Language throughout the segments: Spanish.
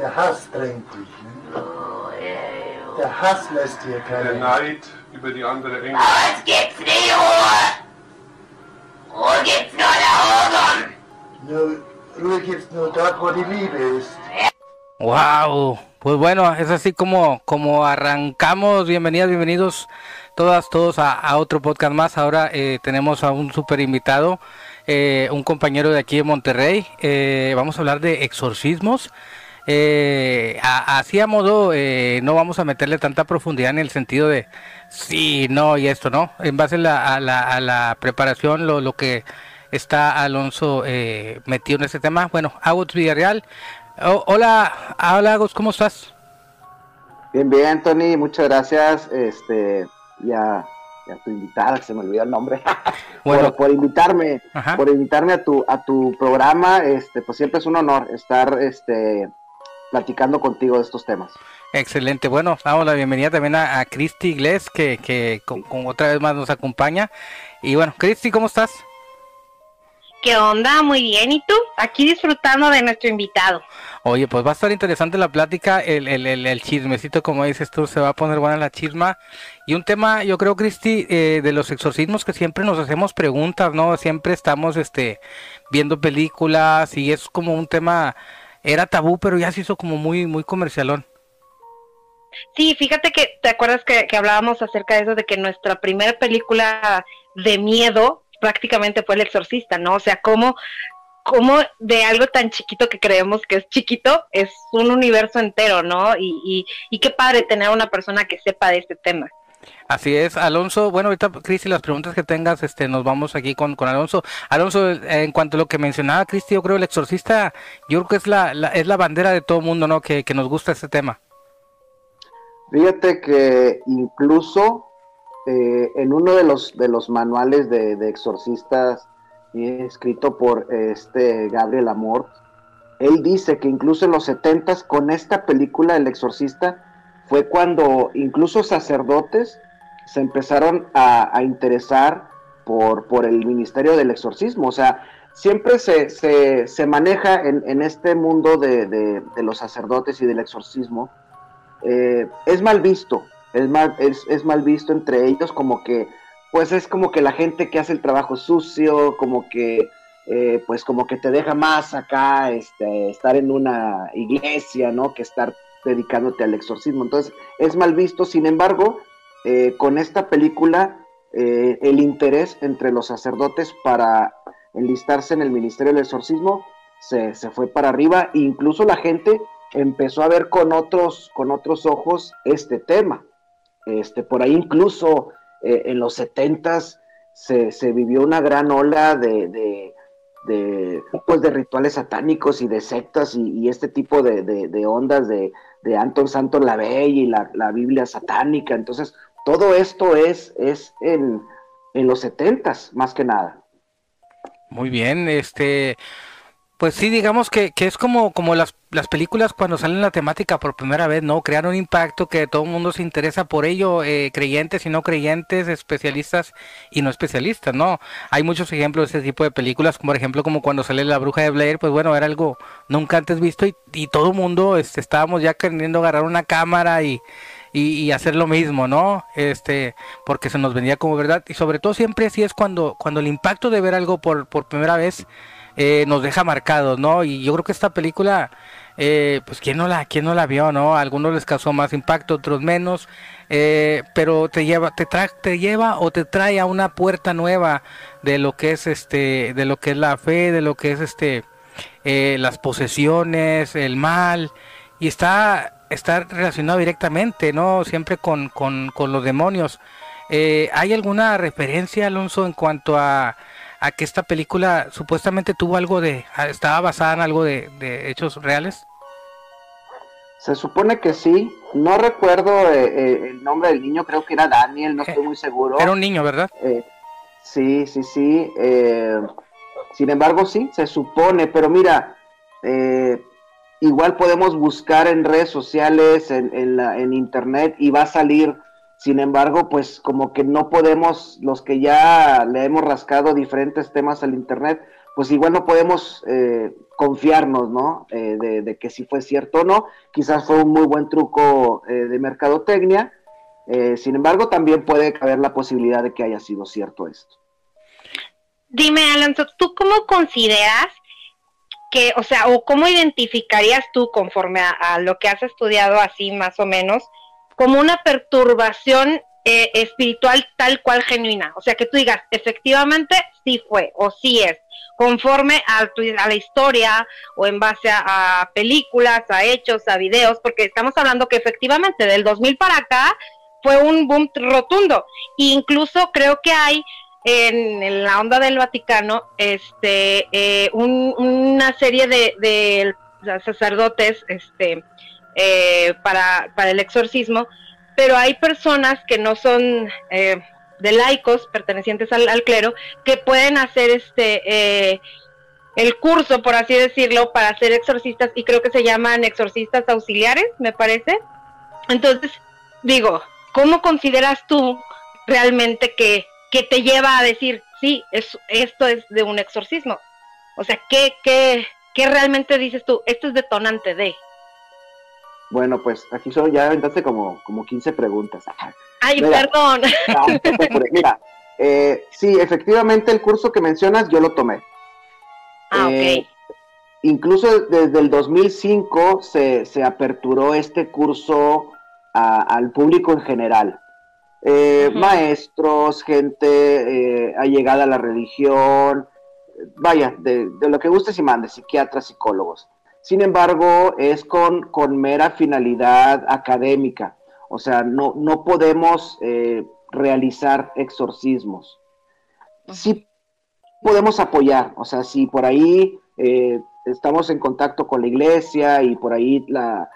Der Hass drängt dich. Ne? Der Hass lässt dir keine. Der Neid über die andere Engel. Es gibt's nie Ruhe! Ruhe gibt's nur da oben! Nur, Ruhe gibt's nur dort, wo die Liebe ist. Wow, pues bueno, es así como, como arrancamos. Bienvenidas, bienvenidos todas, todos a, a otro podcast más. Ahora eh, tenemos a un super invitado, eh, un compañero de aquí de Monterrey. Eh, vamos a hablar de exorcismos. Eh, a- así a modo, eh, no vamos a meterle tanta profundidad en el sentido de sí, no y esto, ¿no? En base a la, a la, a la preparación, lo, lo que está Alonso eh, metido en este tema. Bueno, Agus Villarreal. Oh, hola, hola Agus, ¿cómo estás? Bien, bien, Tony, muchas gracias. Este, ya, ya tu invitada, se me olvidó el nombre. Bueno. por, por invitarme, Ajá. por invitarme a tu, a tu programa. Este, pues siempre es un honor estar, este, platicando contigo de estos temas. Excelente, bueno, damos la bienvenida también a, a Cristi Iglesias, que, que con, con otra vez más nos acompaña. Y bueno, Cristi, ¿cómo estás? ¿Qué onda? Muy bien. ¿Y tú? Aquí disfrutando de nuestro invitado. Oye, pues va a estar interesante la plática, el, el, el, el chismecito, como dices tú, se va a poner buena la chisma. Y un tema, yo creo, Cristi, eh, de los exorcismos que siempre nos hacemos preguntas, ¿no? Siempre estamos este, viendo películas y es como un tema, era tabú, pero ya se hizo como muy, muy comercialón. Sí, fíjate que, ¿te acuerdas que, que hablábamos acerca de eso, de que nuestra primera película de miedo prácticamente fue El Exorcista, ¿no? O sea, cómo, cómo de algo tan chiquito que creemos que es chiquito, es un universo entero, ¿no? Y, y, y qué padre tener a una persona que sepa de este tema. Así es, Alonso. Bueno, ahorita, Cristi, las preguntas que tengas, este, nos vamos aquí con, con Alonso. Alonso, en cuanto a lo que mencionaba Cristi, yo creo el exorcista, yo creo que es la, es la bandera de todo mundo, ¿no? Que, que nos gusta este tema. Fíjate que incluso eh, en uno de los, de los manuales de, exorcistas escrito por este Gabriel Amor, él dice que incluso en los setentas con esta película El Exorcista fue cuando incluso sacerdotes se empezaron a, interesar por, por el ministerio del exorcismo. O sea, siempre se, se, se maneja en, en este mundo de, de- de los sacerdotes y del exorcismo eh, es mal visto, es mal, es, es mal visto entre ellos como que, pues es como que la gente que hace el trabajo sucio, como que, eh, pues como que te deja más acá, este, estar en una iglesia, ¿no? Que estar dedicándote al exorcismo. Entonces, es mal visto, sin embargo, eh, con esta película, eh, el interés entre los sacerdotes para enlistarse en el ministerio del exorcismo se, se fue para arriba, incluso la gente empezó a ver con otros, con otros ojos este tema. Este, por ahí incluso eh, en los setentas se, se vivió una gran ola de, de, pues, de rituales satánicos y de sectas y, y este tipo de- de ondas de, de Anton Santo Lavey y la, la Biblia satánica. Entonces, todo esto es, es en, en los setentas, más que nada. Muy bien, este, pues sí, digamos que, que es como, como las, las películas cuando salen la temática por primera vez, ¿no? Crear un impacto que todo el mundo se interesa por ello, eh, creyentes y no creyentes, especialistas y no especialistas, ¿no? Hay muchos ejemplos de este tipo de películas, como por ejemplo como cuando sale La Bruja de Blair, pues bueno, era algo nunca antes visto y, y todo el mundo este, estábamos ya queriendo agarrar una cámara y, y, y hacer lo mismo, ¿no? Este, porque se nos venía como verdad y sobre todo siempre así es cuando, cuando el impacto de ver algo por, por primera vez eh, nos deja marcados, ¿no? Y yo creo que esta película, eh, pues quién no la, quién no la vio, ¿no? A algunos les causó más impacto, otros menos, eh, pero te lleva, te trae, te lleva o te trae a una puerta nueva de lo que es este, de lo que es la fe, de lo que es este, eh, las posesiones, el mal, y está, está relacionado directamente, ¿no? Siempre con, con, con los demonios. ¿Hay alguna referencia, Alonso, en cuanto a, a que esta película supuestamente tuvo algo de, estaba basada en algo de, de hechos reales? Se supone que sí. No recuerdo eh, eh, el nombre del niño, creo que era Daniel, no estoy muy seguro. Era un niño, ¿verdad? Eh, sí, sí, sí. eh, sin embargo, sí, se supone, pero mira, eh, igual podemos buscar en redes sociales, en, en, la, en internet, y va a salir. Sin embargo, pues como que no podemos, los que ya le hemos rascado diferentes temas al internet, pues igual no podemos eh, confiarnos, ¿no? Eh, de, que si fue cierto o no. Quizás fue un muy buen truco eh, de mercadotecnia. Eh, sin embargo, también puede caber la posibilidad de que haya sido cierto esto. Dime, Alonso, ¿tú cómo consideras que, o sea, o cómo identificarías tú conforme a lo que has estudiado así más o menos, como una perturbación eh, espiritual tal cual genuina. O sea, que tú digas, efectivamente, sí fue o sí es, conforme a, a la historia o en base a, películas, a hechos, a videos, porque estamos hablando que efectivamente del 2000 para acá fue un boom rotundo. E incluso creo que hay en, la onda del Vaticano este eh, una serie de, de sacerdotes este eh, para, para el exorcismo pero hay personas que no son eh, de laicos, pertenecientes al, clero, que pueden hacer este eh, el curso, por así decirlo, para ser exorcistas, y creo que se llaman exorcistas auxiliares, me parece. Entonces, digo, ¿cómo consideras tú realmente que, que te lleva a decir, sí, es, esto es de un exorcismo? O sea, ¿qué, qué, qué realmente dices tú? Esto es detonante de... Bueno, pues aquí solo ya aventaste como, como 15 preguntas. Ay, perdón. mira, eh, sí, efectivamente el curso que mencionas yo lo tomé. Ah, ok. Eh, incluso desde el 2005 se, se aperturó este curso al público en general. Eh, maestros, gente allegada a la religión, vaya, de, de, lo que gustes y mandes, psiquiatras, psicólogos. Sin embargo, es con, con mera finalidad académica. O sea, no, no podemos eh, realizar exorcismos. Sí podemos apoyar, o sea, si por ahí eh, estamos en contacto con la iglesia y por ahí la,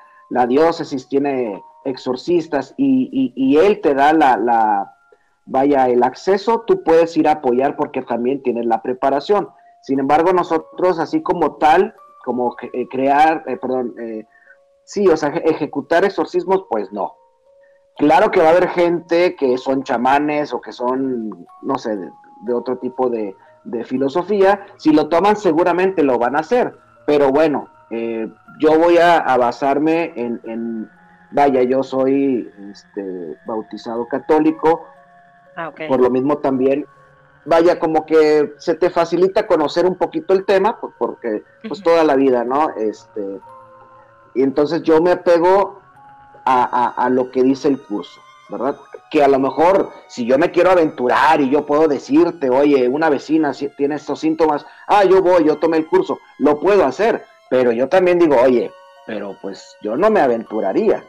diócesis tiene exorcistas y, y, él te da la, la, vaya, el acceso, tú puedes ir a apoyar porque también tienes la preparación. Sin embargo, nosotros, así como tal, como eh, crear, eh, perdón, eh, sí, o sea, ejecutar exorcismos, pues no. Claro que va a haber gente que son chamanes o que son, no sé, de, otro tipo de, filosofía. Si lo toman, seguramente lo van a hacer. Pero bueno, yo voy a, basarme en, vaya, yo soy este, bautizado católico. Ah, Por lo mismo también vaya, como que se te facilita conocer un poquito el tema, pues, porque pues toda la vida, ¿no? Este, y entonces yo me apego a, lo que dice el curso, ¿verdad? Que a lo mejor si yo me quiero aventurar y yo puedo decirte, oye, una vecina tiene estos síntomas, ah, yo voy, yo tomé el curso, lo puedo hacer, pero yo también digo, oye, pero pues yo no me aventuraría,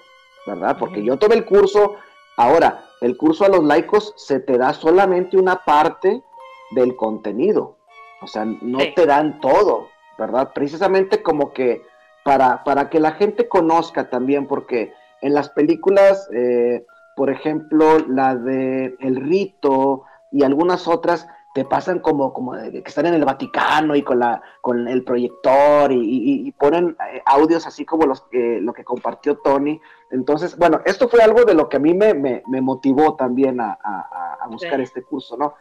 ¿verdad? Porque yo tomé el curso, ahora, el curso a los laicos se te da solamente una parte del contenido. O sea, no te dan todo, ¿verdad? Precisamente como que para, para que la gente conozca también, porque en las películas, eh, por ejemplo, la de El Rito y algunas otras, te pasan como, como que están en el Vaticano y con, la, con el proyector y, ponen eh, audios así como los, lo que compartió Tony. Entonces, bueno, esto fue algo de lo que a mí me, me, motivó también a, a, buscar este curso, ¿no?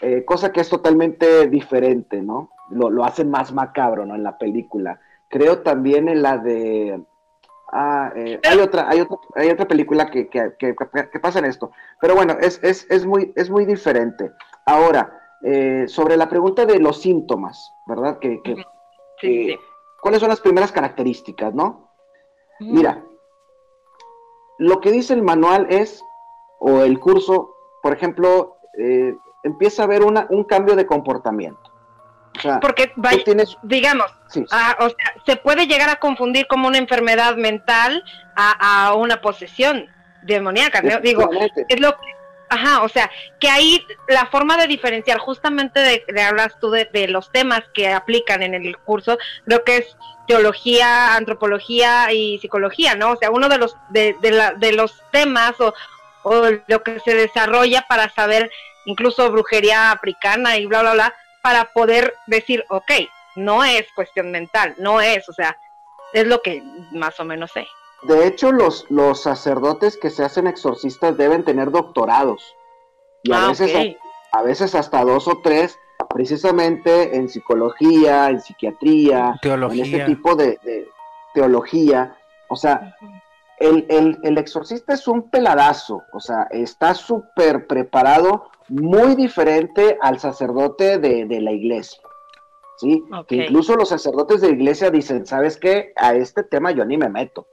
Eh, cosa que es totalmente diferente, ¿no? Lo, lo hacen más macabro, ¿no? En la película. Creo también en la de... Ah, eh, hay otra, hay otra, hay otra película que, que, que, que, pasa en esto. Pero bueno, es, es, es, muy, es muy diferente. Ahora, eh, sobre la pregunta de los síntomas, ¿verdad? Que, ¿Cuáles son las primeras características, no? Mira, lo que dice el manual es, o el curso, por ejemplo, eh, empieza a haber una, un cambio de comportamiento. Porque, digamos, ah, o sea, se puede llegar a confundir como una enfermedad mental a, una posesión demoníaca. Digo, es lo que Ajá, o sea, que ahí la forma de diferenciar, justamente de, hablas tú de, los temas que aplican en el curso, creo que es teología, antropología y psicología, ¿no? O sea, uno de los de, la, de los temas o, o, lo que se desarrolla para saber incluso brujería africana y bla, bla, bla, para poder decir, ok, no es cuestión mental, no es, o sea, es lo que más o menos sé. De hecho, los, los sacerdotes que se hacen exorcistas deben tener doctorados. Y a, ah, veces, a, veces hasta dos o tres, precisamente en psicología, en psiquiatría, Teología. en este tipo de, de teología. O sea, el, el- el exorcista es un peladazo, o sea, está súper preparado, muy diferente al sacerdote de, de la iglesia. ¿Sí? Que incluso los sacerdotes de la iglesia dicen, ¿sabes qué? A este tema yo ni me meto.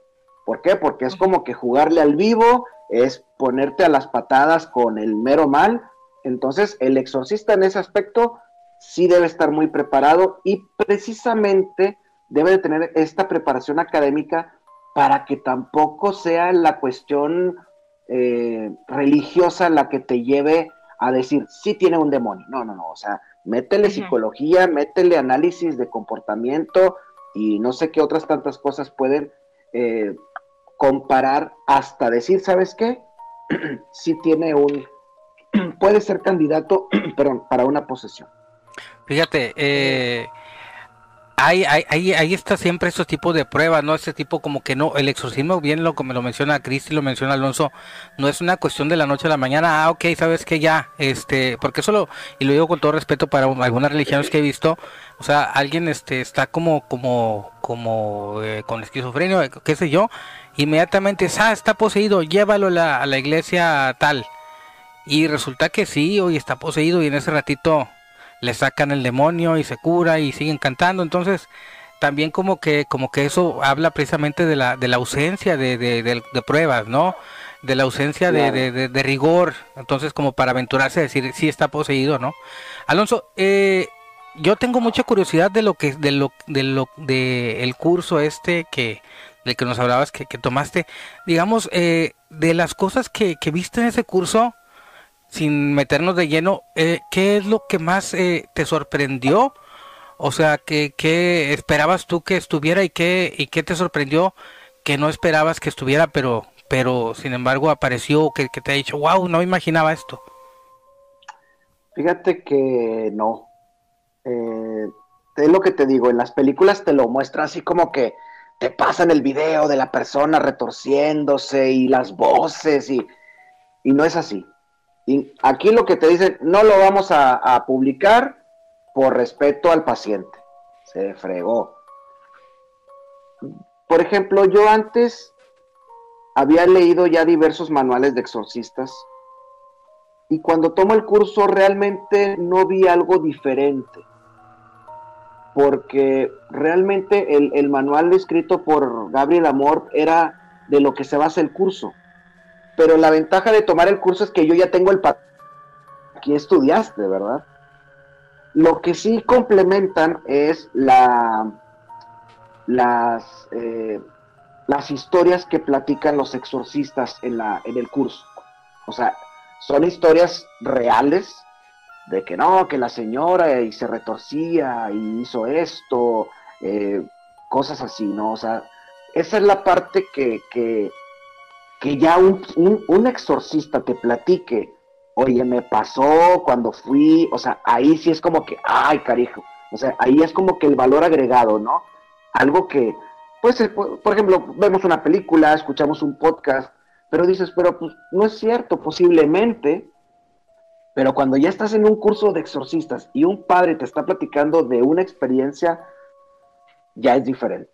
¿Por qué? Porque es como que jugarle al vivo, es ponerte a las patadas con el mero mal. Entonces, el exorcista en ese aspecto sí debe estar muy preparado y precisamente debe de tener esta preparación académica para que tampoco sea la cuestión eh, religiosa la que te lleve a decir, sí tiene un demonio. No, no, no, o sea, métele psicología, métele análisis de comportamiento y no sé qué otras tantas cosas pueden eh, comparar hasta decir, ¿sabes qué? sí tiene un, puede ser candidato, perdón, para una posesión. Fíjate, eh, hay, hay, ahí está siempre esos tipos de pruebas, ¿no? Ese tipo como que no, el exorcismo, bien lo como lo menciona Cristi, lo menciona Alonso, no es una cuestión de la noche a la mañana, ah, ok, sabes que ya, este, porque eso lo, y lo digo con todo respeto para algunas religiones que he visto, o sea, alguien este está como, como, como eh, con esquizofrenia, qué sé yo, inmediatamente, ah, está poseído, llévalo a la, a la iglesia tal. Y resulta que sí, hoy está poseído y en ese ratito le sacan el demonio y se cura y siguen cantando. Entonces, también como que, como que eso habla precisamente de la, de la ausencia de, de, de- pruebas, ¿no? De la ausencia de, rigor. Entonces, como para aventurarse a decir si está poseído, ¿no? Alonso, eh, yo tengo mucha curiosidad de lo que, de lo, de lo, de el curso este que, del que nos hablabas que, que tomaste. Digamos, eh, de las cosas que, que viste en ese curso, sin meternos de lleno, eh, ¿qué es lo que más eh, te sorprendió? O sea, ¿qué, qué esperabas tú que estuviera y qué, y qué te sorprendió que no esperabas que estuviera, pero, pero sin embargo apareció, que, que te ha dicho, wow, no imaginaba esto? Fíjate que no. Eh, es lo que te digo, en las películas te lo muestran así como que te pasan el video de la persona retorciéndose y las voces y, y no es así. Y aquí lo que te dicen, no lo vamos a, a publicar por respeto al paciente. Se fregó. Por ejemplo, yo antes había leído ya diversos manuales de exorcistas y cuando tomo el curso realmente no vi algo diferente. Porque realmente el, el manual escrito por Gabriel Amor era de lo que se basa el curso. Pero la ventaja de tomar el curso es que yo ya tengo el pa- aquí estudiaste, ¿verdad? Lo que sí complementan es la las eh, las historias que platican los exorcistas en la en el curso. O sea, son historias reales de que no, que la señora y se retorcía y hizo esto, eh, cosas así, ¿no? O sea, esa es la parte que, que, que ya un, un, un exorcista te platique, oye, me pasó cuando fui, o sea, ahí sí es como que, ay, carijo, o sea, ahí es como que el valor agregado, ¿no? Algo que, pues, eh, por ejemplo, vemos una película, escuchamos un podcast, pero dices, pero pues no es cierto, posiblemente, pero cuando ya estás en un curso de exorcistas y un padre te está platicando de una experiencia, ya es diferente.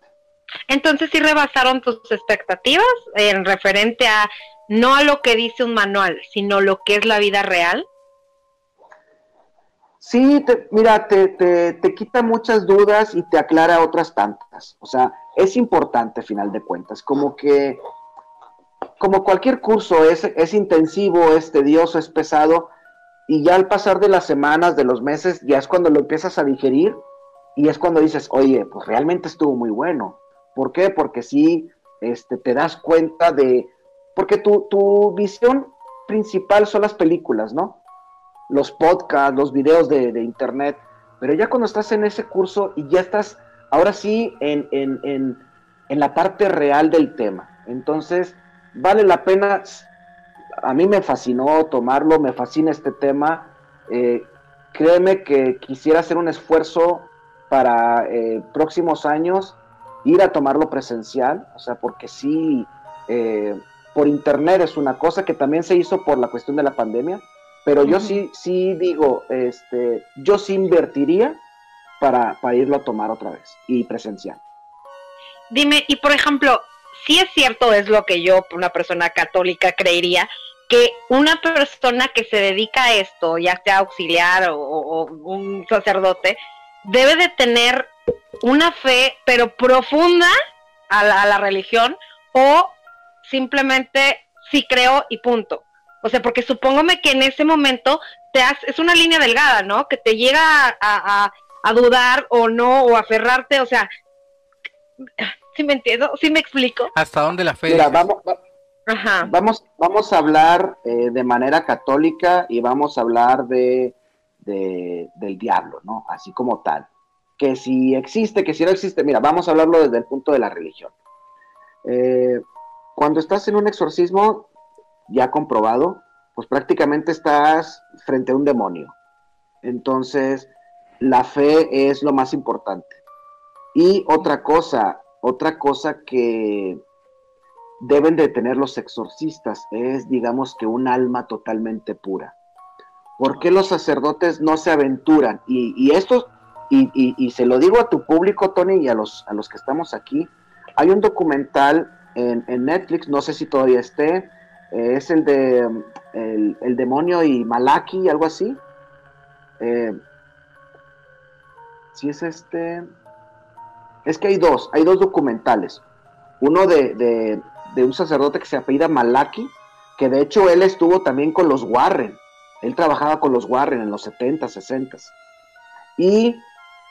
Entonces sí rebasaron tus expectativas en referente a no a lo que dice un manual, sino lo que es la vida real. Sí, te- mira, te, te, te quita muchas dudas y te aclara otras tantas. O sea, es importante, final de cuentas. Como que, como cualquier curso, es, es intensivo, es tedioso, es pesado. Y ya al pasar de las semanas, de los meses, ya es cuando lo empiezas a digerir y es cuando dices, oye, pues realmente estuvo muy bueno. ¿Por qué? Porque sí, este, te das cuenta de, porque tu, tu visión principal son las películas, ¿no? Los podcasts, los videos de, de internet, pero ya cuando estás en ese curso y ya estás, ahora sí, en, en, en, en la parte real del tema. Entonces, vale la pena, a mí me fascinó tomarlo, me fascina este tema. Eh, créeme que quisiera hacer un esfuerzo para eh, próximos años ir a tomarlo presencial, o sea, porque sí, eh, por internet es una cosa que también se hizo por la cuestión de la pandemia, Pero yo sí, sí digo, este, yo sí invertiría para, para irlo a tomar otra vez y presencial. Dime, y por ejemplo, si es cierto, es lo que yo, una persona católica, creería, que una persona que se dedica a esto, ya sea auxiliar o, un sacerdote, debe de tener una fe, pero profunda a la, a la religión, o simplemente sí creo y punto. O sea, porque supóngame que en ese momento te has, es una línea delgada, ¿no? Que te llega a dudar o no, o aferrarte, o sea, ¿sí me entiendo? ¿Sí me explico? ¿Hasta dónde la fe? Mira, vamos, va- Ajá. vamos, vamos a hablar eh, de manera católica y vamos a hablar de, de- del diablo, ¿no? Así como tal. Que si existe, que si no existe, mira, vamos a hablarlo desde el punto de la religión. Eh, cuando estás en un exorcismo, ya comprobado, pues prácticamente estás frente a un demonio. Entonces, la fe es lo más importante. Y otra cosa, otra cosa que deben de tener los exorcistas es, digamos que, un alma totalmente pura. ¿Por qué los sacerdotes no se aventuran? Y, esto, y, se lo digo a tu público, Tony, y a los, a los que estamos aquí, hay un documental en, Netflix, no sé si todavía esté, eh, es el de el, el demonio y Malaki, algo así. Eh, si es este... Es que hay dos, hay dos documentales. Uno de, de- un sacerdote que se apellida Malaki, que de hecho él estuvo también con los Warren. Él trabajaba con los Warren en los 70, 60. Y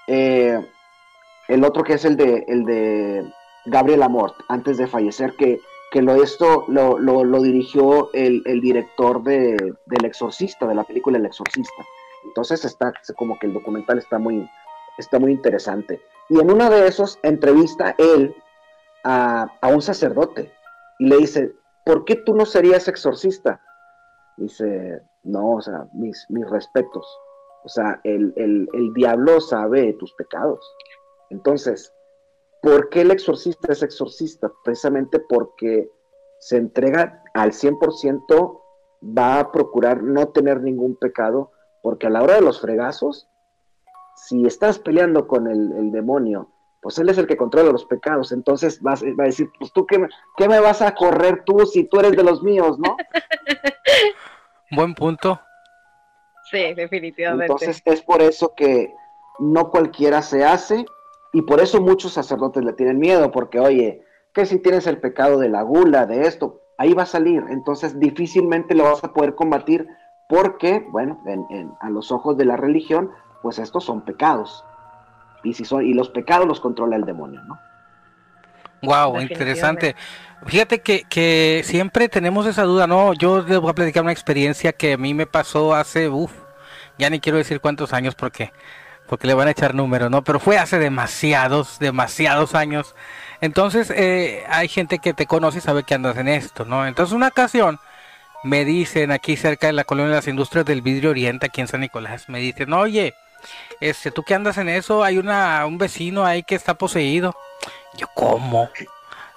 eh, el otro que es el de, el de Gabriel Amort, antes de fallecer, que, que lo, esto lo- lo dirigió el, el director de, del Exorcista, de la película El Exorcista. Entonces está como que el documental está muy, está muy interesante. Y en uno de esos entrevista él a, un sacerdote y le dice, ¿por qué tú no serías exorcista? Dice, no, o sea, mis, mis respetos. O sea, el, el, el diablo sabe tus pecados. Entonces, ¿por qué el exorcista es exorcista? Precisamente porque se entrega al 100%, va a procurar no tener ningún pecado, porque a la hora de los fregazos, si estás peleando con el, el demonio, pues él es el que controla los pecados, entonces vas, va a decir, pues tú, qué, me- ¿qué me vas a correr tú si tú eres de los míos, no? Buen punto. Sí, definitivamente. Entonces es por eso que no cualquiera se hace y por eso muchos sacerdotes le tienen miedo, porque oye, que si tienes el pecado de la gula, de esto, ahí va a salir, entonces difícilmente lo vas a poder combatir porque, bueno, en- en- a los ojos de la religión, pues estos son pecados. Y, si son, y los pecados los controla el demonio, ¿no? Wow, interesante. Fíjate que, que siempre tenemos esa duda, ¿no? Yo les voy a platicar una experiencia que a mí me pasó hace, uff, ya ni quiero decir cuántos años porque, porque le van a echar números, ¿no? Pero fue hace demasiados, demasiados años. Entonces, eh, hay gente que te conoce y sabe que andas en esto, ¿no? Entonces, una ocasión me dicen aquí cerca de la colonia de las industrias del vidrio oriente, aquí en San Nicolás, me dicen, oye, este, tú que andas en eso, hay una, un vecino ahí que está poseído. Yo, ¿cómo?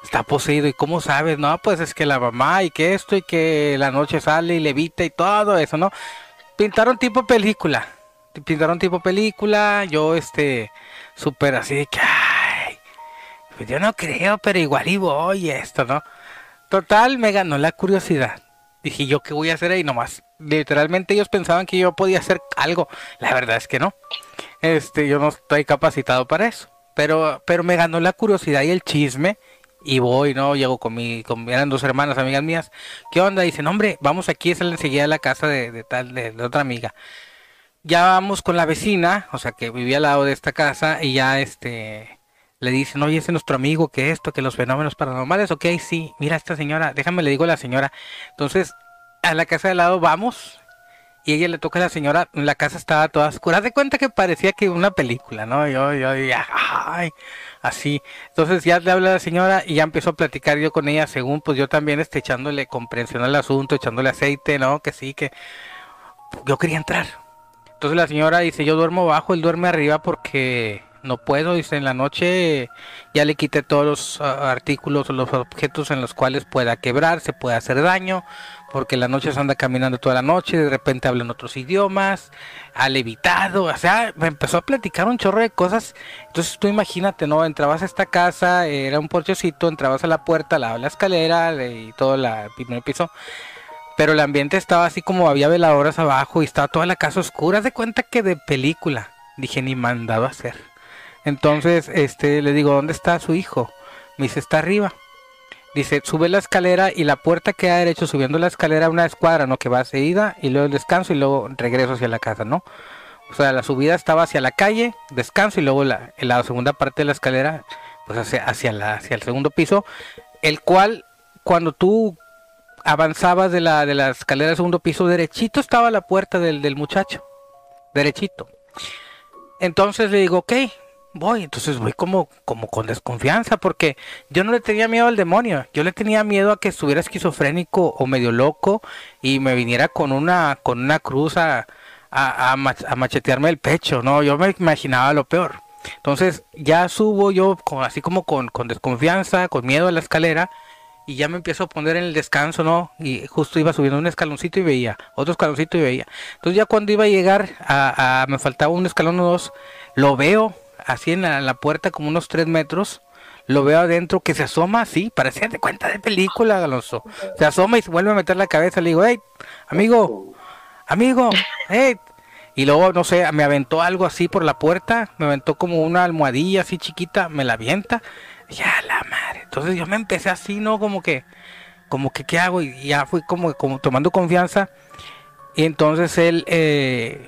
Está poseído. ¿Y cómo sabes? No, pues es que la mamá y que esto y que la noche sale y levita y todo eso, ¿no? Pintaron tipo película. Pintaron tipo película. Yo, este, súper así de que, ay, pues yo no creo, pero igual y voy esto, ¿no? Total, me ganó la curiosidad. Dije, ¿yo qué voy a hacer ahí nomás? Literalmente ellos pensaban que yo podía hacer algo. La verdad es que no. Este, yo no estoy capacitado para eso. Pero, pero me ganó la curiosidad y el chisme. Y voy, ¿no? Llego con mi, con, eran dos hermanas, amigas mías. ¿Qué onda? Dicen, hombre, vamos aquí, es enseguida a la casa de, de tal, de, otra amiga. Ya vamos con la vecina, o sea, que vivía al lado de esta casa, y ya este, le dicen, oye, ese es nuestro amigo, que esto, que los fenómenos paranormales, ok, sí, mira esta señora, déjame le digo a la señora. Entonces, a la casa de lado vamos, y ella le toca a la señora, la casa estaba toda oscura, de cuenta que parecía que una película, ¿no? Yo, yo, ya, ay, así. Entonces ya le habla a la señora y ya empezó a platicar yo con ella, según pues yo también este, echándole comprensión al asunto, echándole aceite, ¿no? Que sí, que yo quería entrar. Entonces la señora dice, yo duermo abajo, él duerme arriba porque no puedo, dice, en la noche ya le quité todos los ah, artículos o los objetos en los cuales pueda quebrar, se puede hacer daño, porque la noche se anda caminando toda la noche, de repente hablan otros idiomas, ha levitado, o sea, me empezó a platicar un chorro de cosas, entonces tú imagínate, ¿no? Entrabas a esta casa, era un porchecito, entrabas a la puerta, la, la escalera y todo el primer piso, pero el ambiente estaba así como había veladoras abajo y estaba toda la casa oscura, de cuenta que de película, dije, ni mandado a hacer. Entonces, este, le digo, ¿dónde está su hijo? Me dice, está arriba. Dice, sube la escalera y la puerta que ha derecho subiendo la escalera una escuadra, ¿no? Que va seguida y luego el descanso y luego regreso hacia la casa, ¿no? O sea, la subida estaba hacia la calle, descanso y luego la, la segunda parte de la escalera, pues hacia, hacia, la, hacia el segundo piso, el cual cuando tú avanzabas de la, de la escalera del segundo piso, derechito estaba la puerta del, del muchacho, derechito. Entonces le digo, ok, voy, entonces voy como, como con desconfianza, porque yo no le tenía miedo al demonio, yo le tenía miedo a que estuviera esquizofrénico o medio loco y me viniera con una, con una cruz a, a, a mach- a machetearme el pecho, no, yo me imaginaba lo peor. Entonces ya subo yo así como con, con desconfianza, con miedo a la escalera, y ya me empiezo a poner en el descanso, ¿no? Y justo iba subiendo un escaloncito y veía, otro escaloncito y veía. Entonces ya cuando iba a llegar a, a- me faltaba un escalón o dos, lo veo así en la, la puerta como unos tres metros, lo veo adentro que se asoma así, parecía de cuenta de película, Alonso. Se asoma y se vuelve a meter la cabeza, le digo, hey, amigo, amigo, hey. Y luego, no sé, me aventó algo así por la puerta, me aventó como una almohadilla así chiquita, me la avienta. Ya la madre. Entonces yo me empecé así, ¿no? Como que, como que, ¿qué hago? Y ya fui como, como tomando confianza. Y entonces él, eh,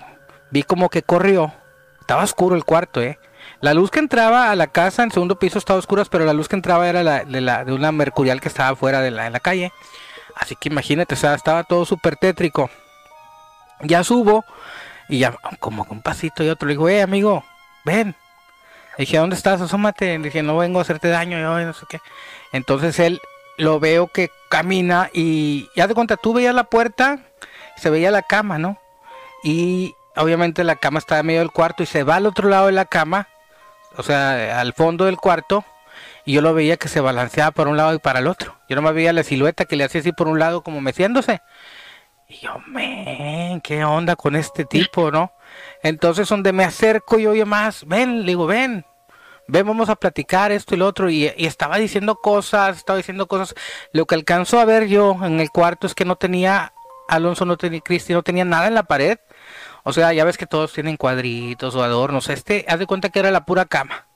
vi como que corrió. Estaba oscuro el cuarto, ¿eh? La luz que entraba a la casa en segundo piso estaba oscura, pero la luz que entraba era la, de, la, de una mercurial que estaba fuera de la, en la calle. Así que imagínate, o sea, estaba todo súper tétrico. Ya subo y ya como con pasito y otro le digo, eh, amigo, ven. Le dije, ¿dónde estás? Asómate. Le dije, no vengo a hacerte daño, yo no sé qué. Entonces él lo veo que camina y ya de cuenta, tú veías la puerta, se veía la cama, ¿no? Y obviamente la cama estaba en medio del cuarto y se va al otro lado de la cama, o sea, al fondo del cuarto, y yo lo veía que se balanceaba para un lado y para el otro. Yo no me veía la silueta que le hacía así por un lado como meciéndose. Y yo, men, ¿qué onda con este tipo, no? Entonces, donde me acerco yo, yo más, ven, le digo, ven, ven, vamos a platicar esto y lo otro. Y, y estaba diciendo cosas, estaba diciendo cosas. Lo que alcanzó a ver yo en el cuarto es que no tenía, Alonso no tenía, Cristi no tenía nada en la pared. O sea, ya ves que todos tienen cuadritos o adornos. Este, haz de cuenta que era la pura cama.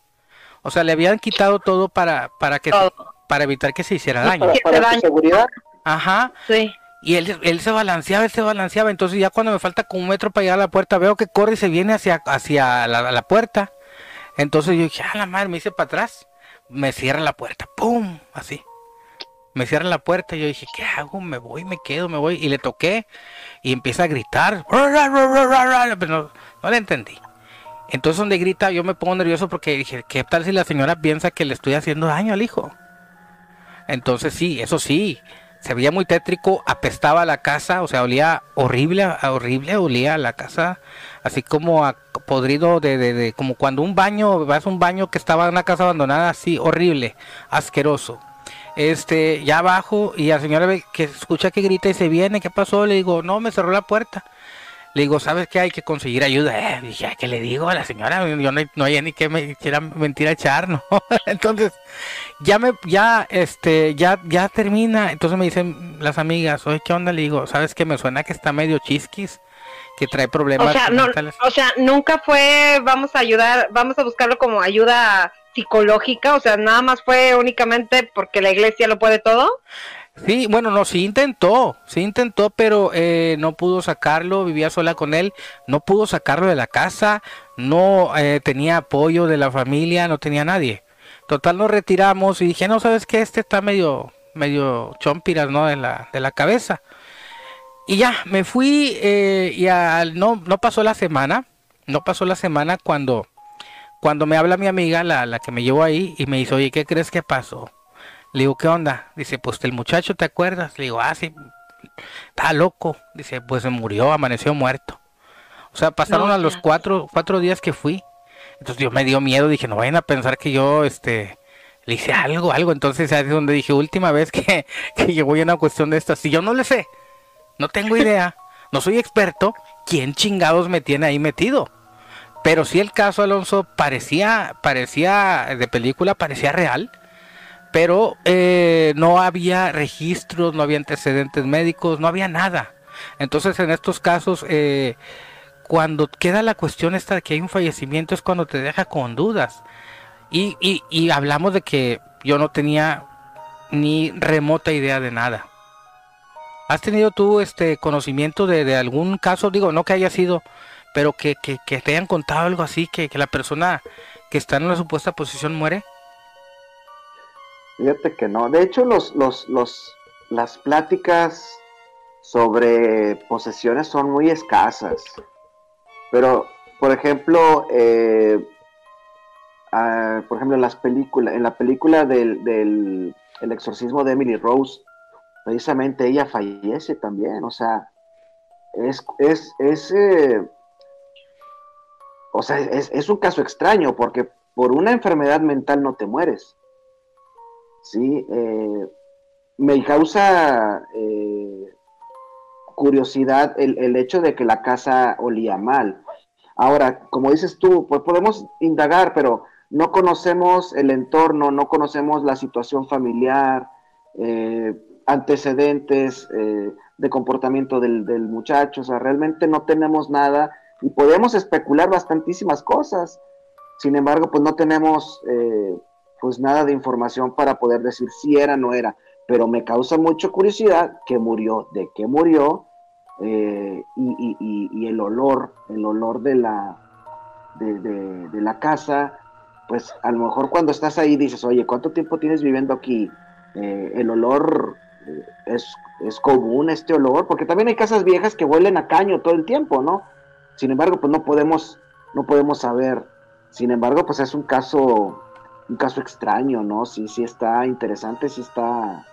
O sea, le habían quitado todo para, para que, Todo. para evitar que se hiciera daño. Para, seguridad. Ajá. Sí. Y él, él se balanceaba, él se balanceaba. Entonces ya cuando me falta como un metro para llegar a la puerta, veo que corre y se viene hacia, hacia la, la puerta. Entonces yo dije, ah, la madre, me hice para atrás. Me cierra la puerta, ¡pum! Así. Me cierra la puerta y yo dije, ¿qué hago? Me voy, me quedo, me voy. Y le toqué y empieza a gritar. Pero no, no le entendí. Entonces donde grita yo me pongo nervioso porque dije, ¿qué tal si la señora piensa que le estoy haciendo daño al hijo? Entonces sí, eso sí, se veía muy tétrico, apestaba la casa, o sea, olía horrible, horrible, olía la casa, así como podrido de, de, de- como cuando un baño, vas a un baño que estaba en una casa abandonada, así, horrible, asqueroso. Este, ya abajo, y la señora ve que escucha que grita y se viene, ¿qué pasó? Le digo, no, me cerró la puerta. Le digo, ¿sabes qué? Hay que conseguir ayuda. Eh, dije, "Ay, ¿qué le digo a la señora? Yo no, no hay ni que me quiera mentira echar, ¿no? Entonces, ya me, ya, este, ya, ya termina. Entonces me dicen las amigas, oye, ¿qué onda? Le digo, ¿sabes qué? Me suena que está medio chisquis, que trae problemas O sea, no, mentales". o sea, nunca fue, vamos a ayudar, vamos a buscarlo como ayuda psicológica, o sea, nada más fue únicamente porque la iglesia lo puede todo. Sí, bueno, no, sí intentó, sí intentó, pero eh, no pudo sacarlo, vivía sola con él, no pudo sacarlo de la casa, no eh, tenía apoyo de la familia, no tenía nadie. Total, nos retiramos y dije, no, ¿sabes qué? Este está medio, medio chompiras, ¿no? De la, de la cabeza. Y ya, me fui eh, y al- no, no pasó la semana, no pasó la semana cuando, cuando me habla mi amiga, la, la que me llevó ahí, y me dice, oye, ¿qué crees que pasó? Le digo, ¿qué onda? Dice, pues el muchacho, ¿te acuerdas? Le digo, ah, sí, está loco. Dice, pues se murió, amaneció muerto. O sea, pasaron No, a los cuatro, cuatro días que fui. Entonces yo me dio miedo, dije, no vayan a pensar que yo, este, le hice algo, algo. Entonces ahí es donde dije, última vez que, que llegó a una cuestión de estas, si yo no le sé, no tengo idea, no soy experto, ¿quién chingados me tiene ahí metido? Pero sí el caso Alonso parecía, parecía de película, parecía real, pero eh, no había registros, no había antecedentes médicos, no había nada. Entonces en estos casos, eh, cuando queda la cuestión esta de que hay un fallecimiento es cuando te deja con dudas. Y, y, y hablamos de que yo no tenía ni remota idea de nada. ¿Has tenido tú este conocimiento de, de algún caso? Digo, no que haya sido pero que, que, que te hayan contado algo así, que, que, la persona que está en una supuesta posición muere. Fíjate que no. De hecho, los, los, los, las pláticas sobre posesiones son muy escasas. Pero, por ejemplo, eh, uh, por ejemplo, en las películas, en la película del, del el exorcismo de Emily Rose, precisamente ella fallece también. O sea, es, es, es eh, o sea, es, es, un caso extraño porque por una enfermedad mental no te mueres. Sí, eh, me causa eh, curiosidad el, el, hecho de que la casa olía mal. Ahora, como dices tú, pues podemos indagar, pero no conocemos el entorno, no conocemos la situación familiar, eh, antecedentes de comportamiento del, del muchacho, o sea, realmente no tenemos nada y podemos especular bastantísimas cosas. Sin embargo, pues no tenemos eh, pues nada de información para poder decir si era o no era. Pero me causa mucha curiosidad que murió, de qué murió eh, y, y, y, el olor, el olor de la, de, la casa. Pues a lo mejor cuando estás ahí dices, oye, ¿cuánto tiempo tienes viviendo aquí? Eh, el olor eh, es, es común, este olor, porque también hay casas viejas que huelen a caño todo el tiempo, ¿no? Sin embargo, pues no podemos, no podemos saber. Sin embargo, pues es un caso, un caso extraño, ¿no? Sí, sí está interesante, sí está,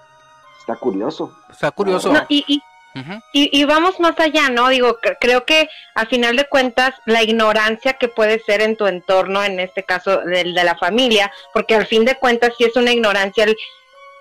está curioso. Está curioso. No, y, y, uh -huh. y, y, vamos más allá, ¿no? Digo, creo que a final de cuentas la ignorancia que puede ser en tu entorno, en este caso del de la familia, porque al fin de cuentas sí es una ignorancia el,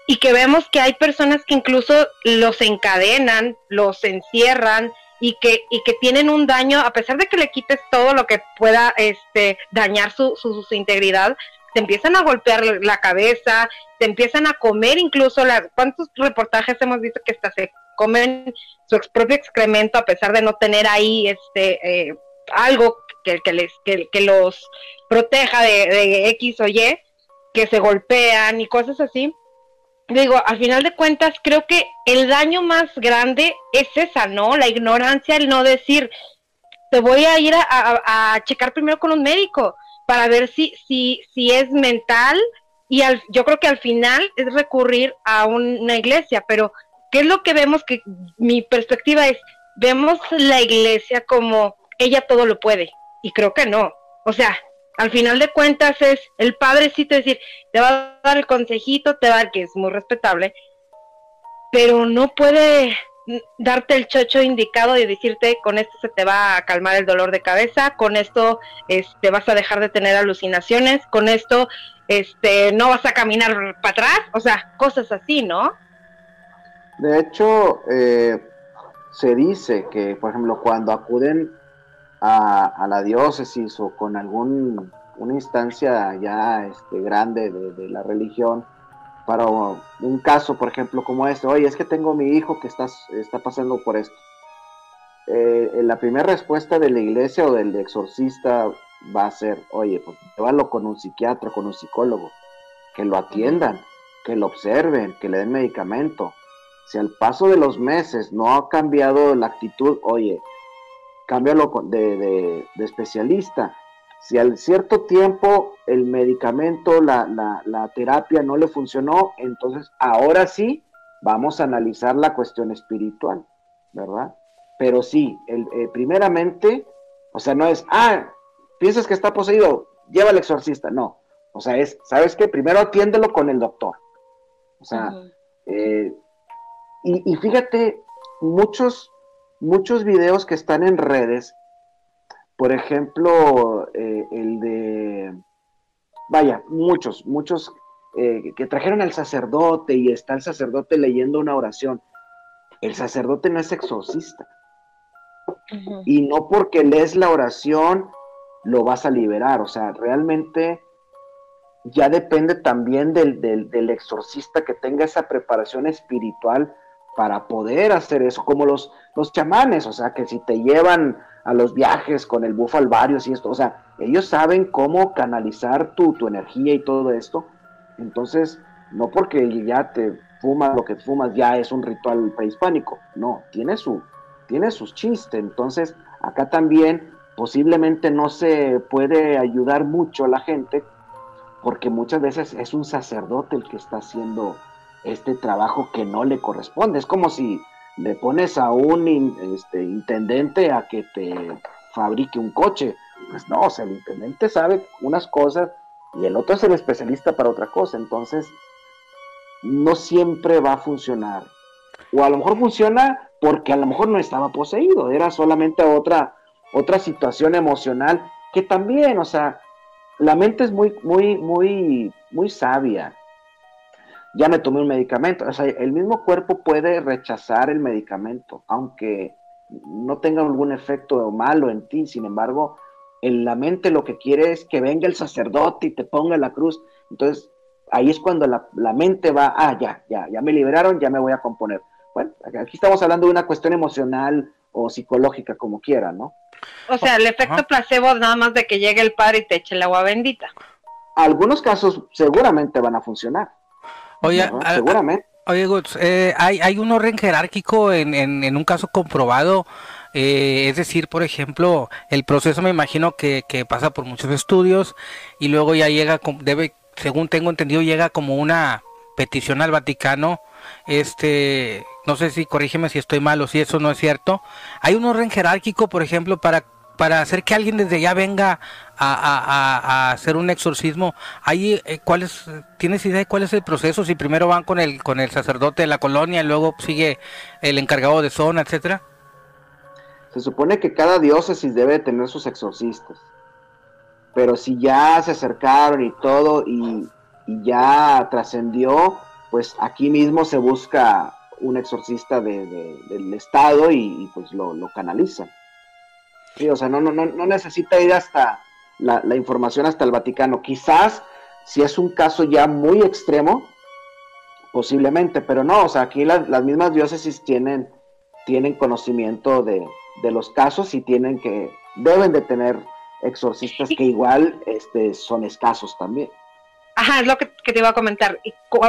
y que vemos que hay personas que incluso los encadenan, los encierran, y que, y que tienen un daño, a pesar de que le quites todo lo que pueda este, dañar su, su, su integridad, te empiezan a golpear la cabeza, te empiezan a comer incluso, la, ¿cuántos reportajes hemos visto que hasta se comen su propio excremento a pesar de no tener ahí este eh, algo que, les, que, los proteja de X o Y, que se golpean y cosas así? Digo, al final de cuentas, creo que el daño más grande es esa, ¿no? La ignorancia, el no decir, te voy a ir a, checar primero con un médico para ver si, si, si es mental y al, yo creo que al final es recurrir a una iglesia, pero ¿qué es lo que vemos? Que mi perspectiva es, vemos la iglesia como ella todo lo puede y creo que no. O sea, al final de cuentas es el padrecito decir, te va a dar el consejito, te va que es muy respetable, pero no puede darte el chocho indicado y decirte con esto se te va a calmar el dolor de cabeza, con esto este vas a dejar de tener alucinaciones, con esto este no vas a caminar para atrás, o sea, cosas así, ¿no? De hecho, eh, se dice que, por ejemplo, cuando acuden a, la diócesis o con algún una instancia ya este, grande de, de, la religión para un caso, por ejemplo, como este, oye, es que tengo mi hijo que está, está pasando por esto. Eh, la primera respuesta de la iglesia o del exorcista va a ser, oye, pues llévalo con un psiquiatra, con un psicólogo, que lo atiendan, que lo observen, que le den medicamento. Si al paso de los meses no ha cambiado la actitud, oye, cámbialo de, de, de, especialista. Si al cierto tiempo el medicamento, la, la, la, terapia no le funcionó, entonces ahora sí vamos a analizar la cuestión espiritual, ¿verdad? Pero sí, el, eh, primeramente, o sea, no es, ah, piensas que está poseído, lleva al exorcista, no. O sea, es, ¿sabes qué? Primero atiéndelo con el doctor. O sea, uh -huh. eh, y, y fíjate, muchos muchos videos que están en redes por ejemplo, eh, el de, vaya, muchos, muchos eh, que trajeron al sacerdote y está el sacerdote leyendo una oración. El sacerdote no es exorcista. Y no porque lees la oración lo vas a liberar. O sea, realmente ya depende también del, del, exorcista que tenga esa preparación espiritual para poder hacer eso, como los, los chamanes, o sea, que si te llevan a los viajes con el bufo alvarios y esto, o sea, ellos saben cómo canalizar tu, tu energía y todo esto, entonces, no porque ya te fumas lo que fumas ya es un ritual prehispánico, no, tiene su, tiene sus chistes, entonces acá también posiblemente no se puede ayudar mucho a la gente porque muchas veces es un sacerdote el que está haciendo este trabajo que no le corresponde. Es como si le pones a un este, intendente a que te fabrique un coche. Pues no, o sea, el intendente sabe unas cosas y el otro es el especialista para otra cosa. Entonces, no siempre va a funcionar. O a lo mejor funciona porque a lo mejor no estaba poseído, era solamente otra, otra situación emocional que también, o sea, la mente es muy, muy, muy, muy sabia ya me tomé un medicamento. O sea, el mismo cuerpo puede rechazar el medicamento, aunque no tenga algún efecto malo en ti. Sin embargo, en la mente lo que quiere es que venga el sacerdote y te ponga la cruz. Entonces, ahí es cuando la, mente va, ah, ya, ya, ya me liberaron, ya me voy a componer. Bueno, aquí estamos hablando de una cuestión emocional o psicológica, como quiera, ¿no? O sea, el efecto placebo nada más de que llegue el padre y te eche el agua bendita. Algunos casos seguramente van a funcionar. Oye, seguramente. Oye, eh, hay, hay un orden jerárquico en, en, un caso comprobado. Eh, es decir, por ejemplo, el proceso me imagino que, que pasa por muchos estudios y luego ya llega, debe, según tengo entendido, llega como una petición al Vaticano. Este, no sé si corrígeme si estoy mal o si eso no es cierto. Hay un orden jerárquico, por ejemplo, para para hacer que alguien desde allá venga a, hacer un exorcismo, ahí eh, ¿cuál es, ¿tienes idea de cuál es el proceso? Si primero van con el, con el sacerdote de la colonia, y luego sigue el encargado de zona, etcétera. Se supone que cada diócesis debe tener sus exorcistas, pero si ya se acercaron y todo y, ya trascendió, pues aquí mismo se busca un exorcista del Estado y, pues lo, lo canalizan. Sí, o sea, no, no, no necesita ir hasta la, información hasta el Vaticano. Quizás si es un caso ya muy extremo, posiblemente, pero no, o sea, aquí las mismas diócesis tienen, tienen conocimiento de, los casos y tienen que, deben de tener exorcistas que igual este, son escasos también. Ajá, es lo que, te iba a comentar.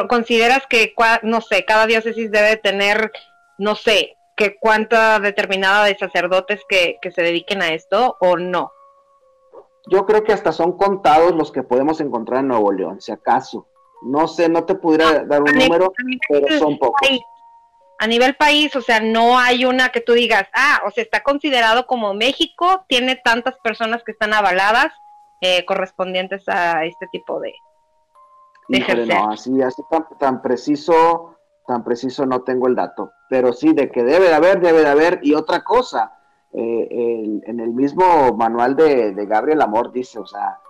¿Consideras que, no sé, cada diócesis debe tener, no sé, que cuánta determinada de sacerdotes que, se dediquen a esto o no? Yo creo que hasta son contados los que podemos encontrar en Nuevo León, si acaso. No sé, no te pudiera dar un número, pero son pocos. A nivel país, o sea, no hay una que tú digas, ah, o sea, está considerado como México, tiene tantas personas que están avaladas eh, correspondientes a este tipo de, de No, así, así tan preciso tan preciso no tengo el dato, pero sí de que debe de haber, debe de haber. Y otra cosa, eh, en el mismo manual de, Gabriel Amor dice, o sea,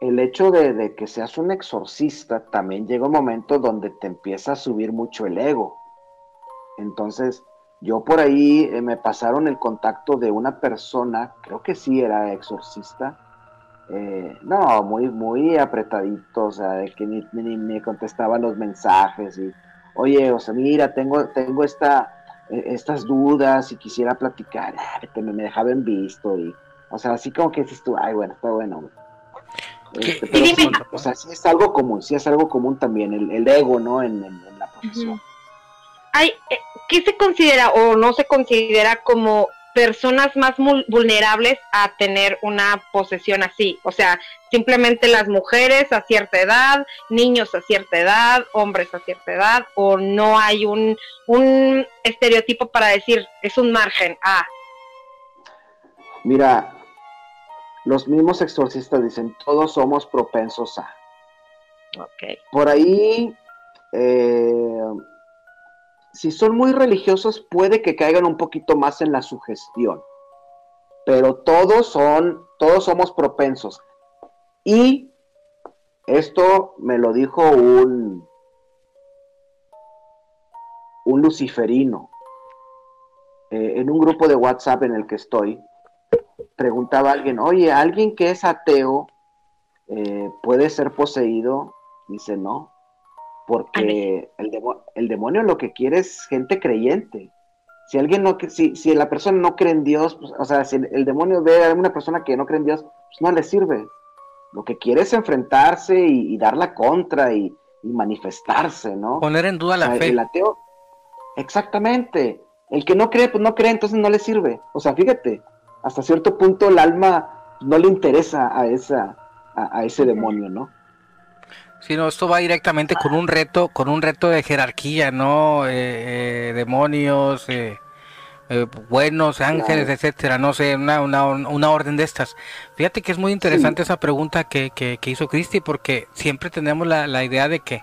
el hecho de, que seas un exorcista también llega un momento donde te empieza a subir mucho el ego. Entonces, yo por ahí eh, me pasaron el contacto de una persona, creo que sí era exorcista, eh, no, muy, muy apretadito, o sea, de que ni, ni me contestaban los mensajes y oye, o sea, mira, tengo, tengo esta, estas dudas y quisiera platicar, ah, me, me dejaba en visto y, o sea, así como que dices tú, ay, bueno, está bueno, este, o sea, sí es algo común, sí es algo común también, el, ego, ¿no? En, la profesión. Hay, eh, ¿Qué se considera o no se considera como personas más vulnerables a tener una posesión así. O sea, simplemente las mujeres a cierta edad, niños a cierta edad, hombres a cierta edad, o no hay un, un estereotipo para decir, es un margen a. Mira, los mismos exorcistas dicen, todos somos propensos a. Okay. Por ahí, eh, si son muy religiosos, puede que caigan un poquito más en la sugestión. pero todos son, todos somos propensos. Y esto me lo dijo un, un luciferino. Eh, en un grupo de WhatsApp en el que estoy, preguntaba a alguien, oye, ¿alguien que es ateo eh, puede ser poseído? Dice, no, porque el, el, demonio lo que quiere es gente creyente. Si alguien no, si, si la persona no cree en Dios, pues, o sea, si el, demonio ve a una persona que no cree en Dios, pues no le sirve. Lo que quiere es enfrentarse y, dar la contra y, manifestarse, ¿no? Poner en duda la fe. El ateo, exactamente. El que no cree, pues no cree, entonces no le sirve. O sea, fíjate, hasta cierto punto el alma no le interesa a esa, a, ese demonio, ¿no? Sí, no, esto va directamente con un reto, con un reto de jerarquía, ¿no? Eh, eh, demonios, eh, buenos ángeles, etcétera, no sé, una, una, una, orden de estas. Fíjate que es muy interesante esa pregunta que, que, hizo Cristi, porque siempre tenemos la, la idea de que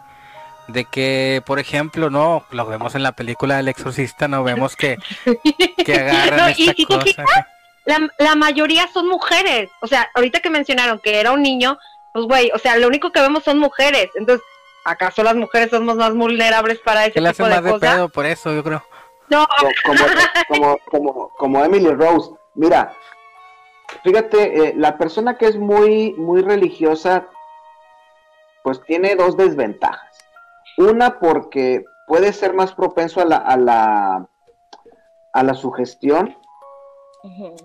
de que, por ejemplo, no, lo vemos en la película del exorcista, no vemos que, que agarran esta cosa. La, la mayoría son mujeres, o sea, ahorita que mencionaron que era un niño, pues güey, o sea, lo único que vemos son mujeres, entonces, ¿acaso las mujeres somos más vulnerables para ese tipo de cosas? pedo por eso, yo creo. No. Como, como, como, Emily Rose, mira, fíjate, eh, la persona que es muy, muy religiosa, pues tiene dos desventajas. Una porque puede ser más propenso a la, a la, a la sugestión.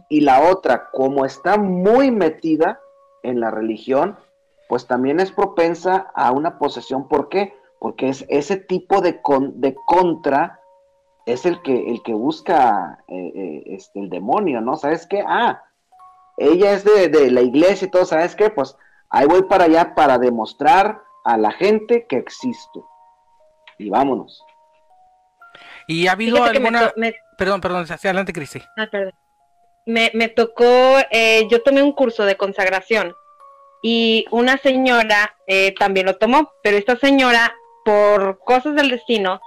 Y la otra, como está muy metida en la religión, pues también es propensa a una posesión. ¿Por qué? Porque es ese tipo de, de contra es el que, el que busca eh, eh, este, el demonio, ¿no? ¿Sabes qué? Ah, ella es de, de, la iglesia y todo, ¿sabes qué? Pues ahí voy para allá para demostrar a la gente que existo y vámonos. ¿Y ha habido alguna... Perdón, perdón, adelante, Cristi. Ah, perdón. Me, me tocó, eh, yo tomé un curso de consagración y una señora eh, también lo tomó, pero esta señora, por cosas del destino,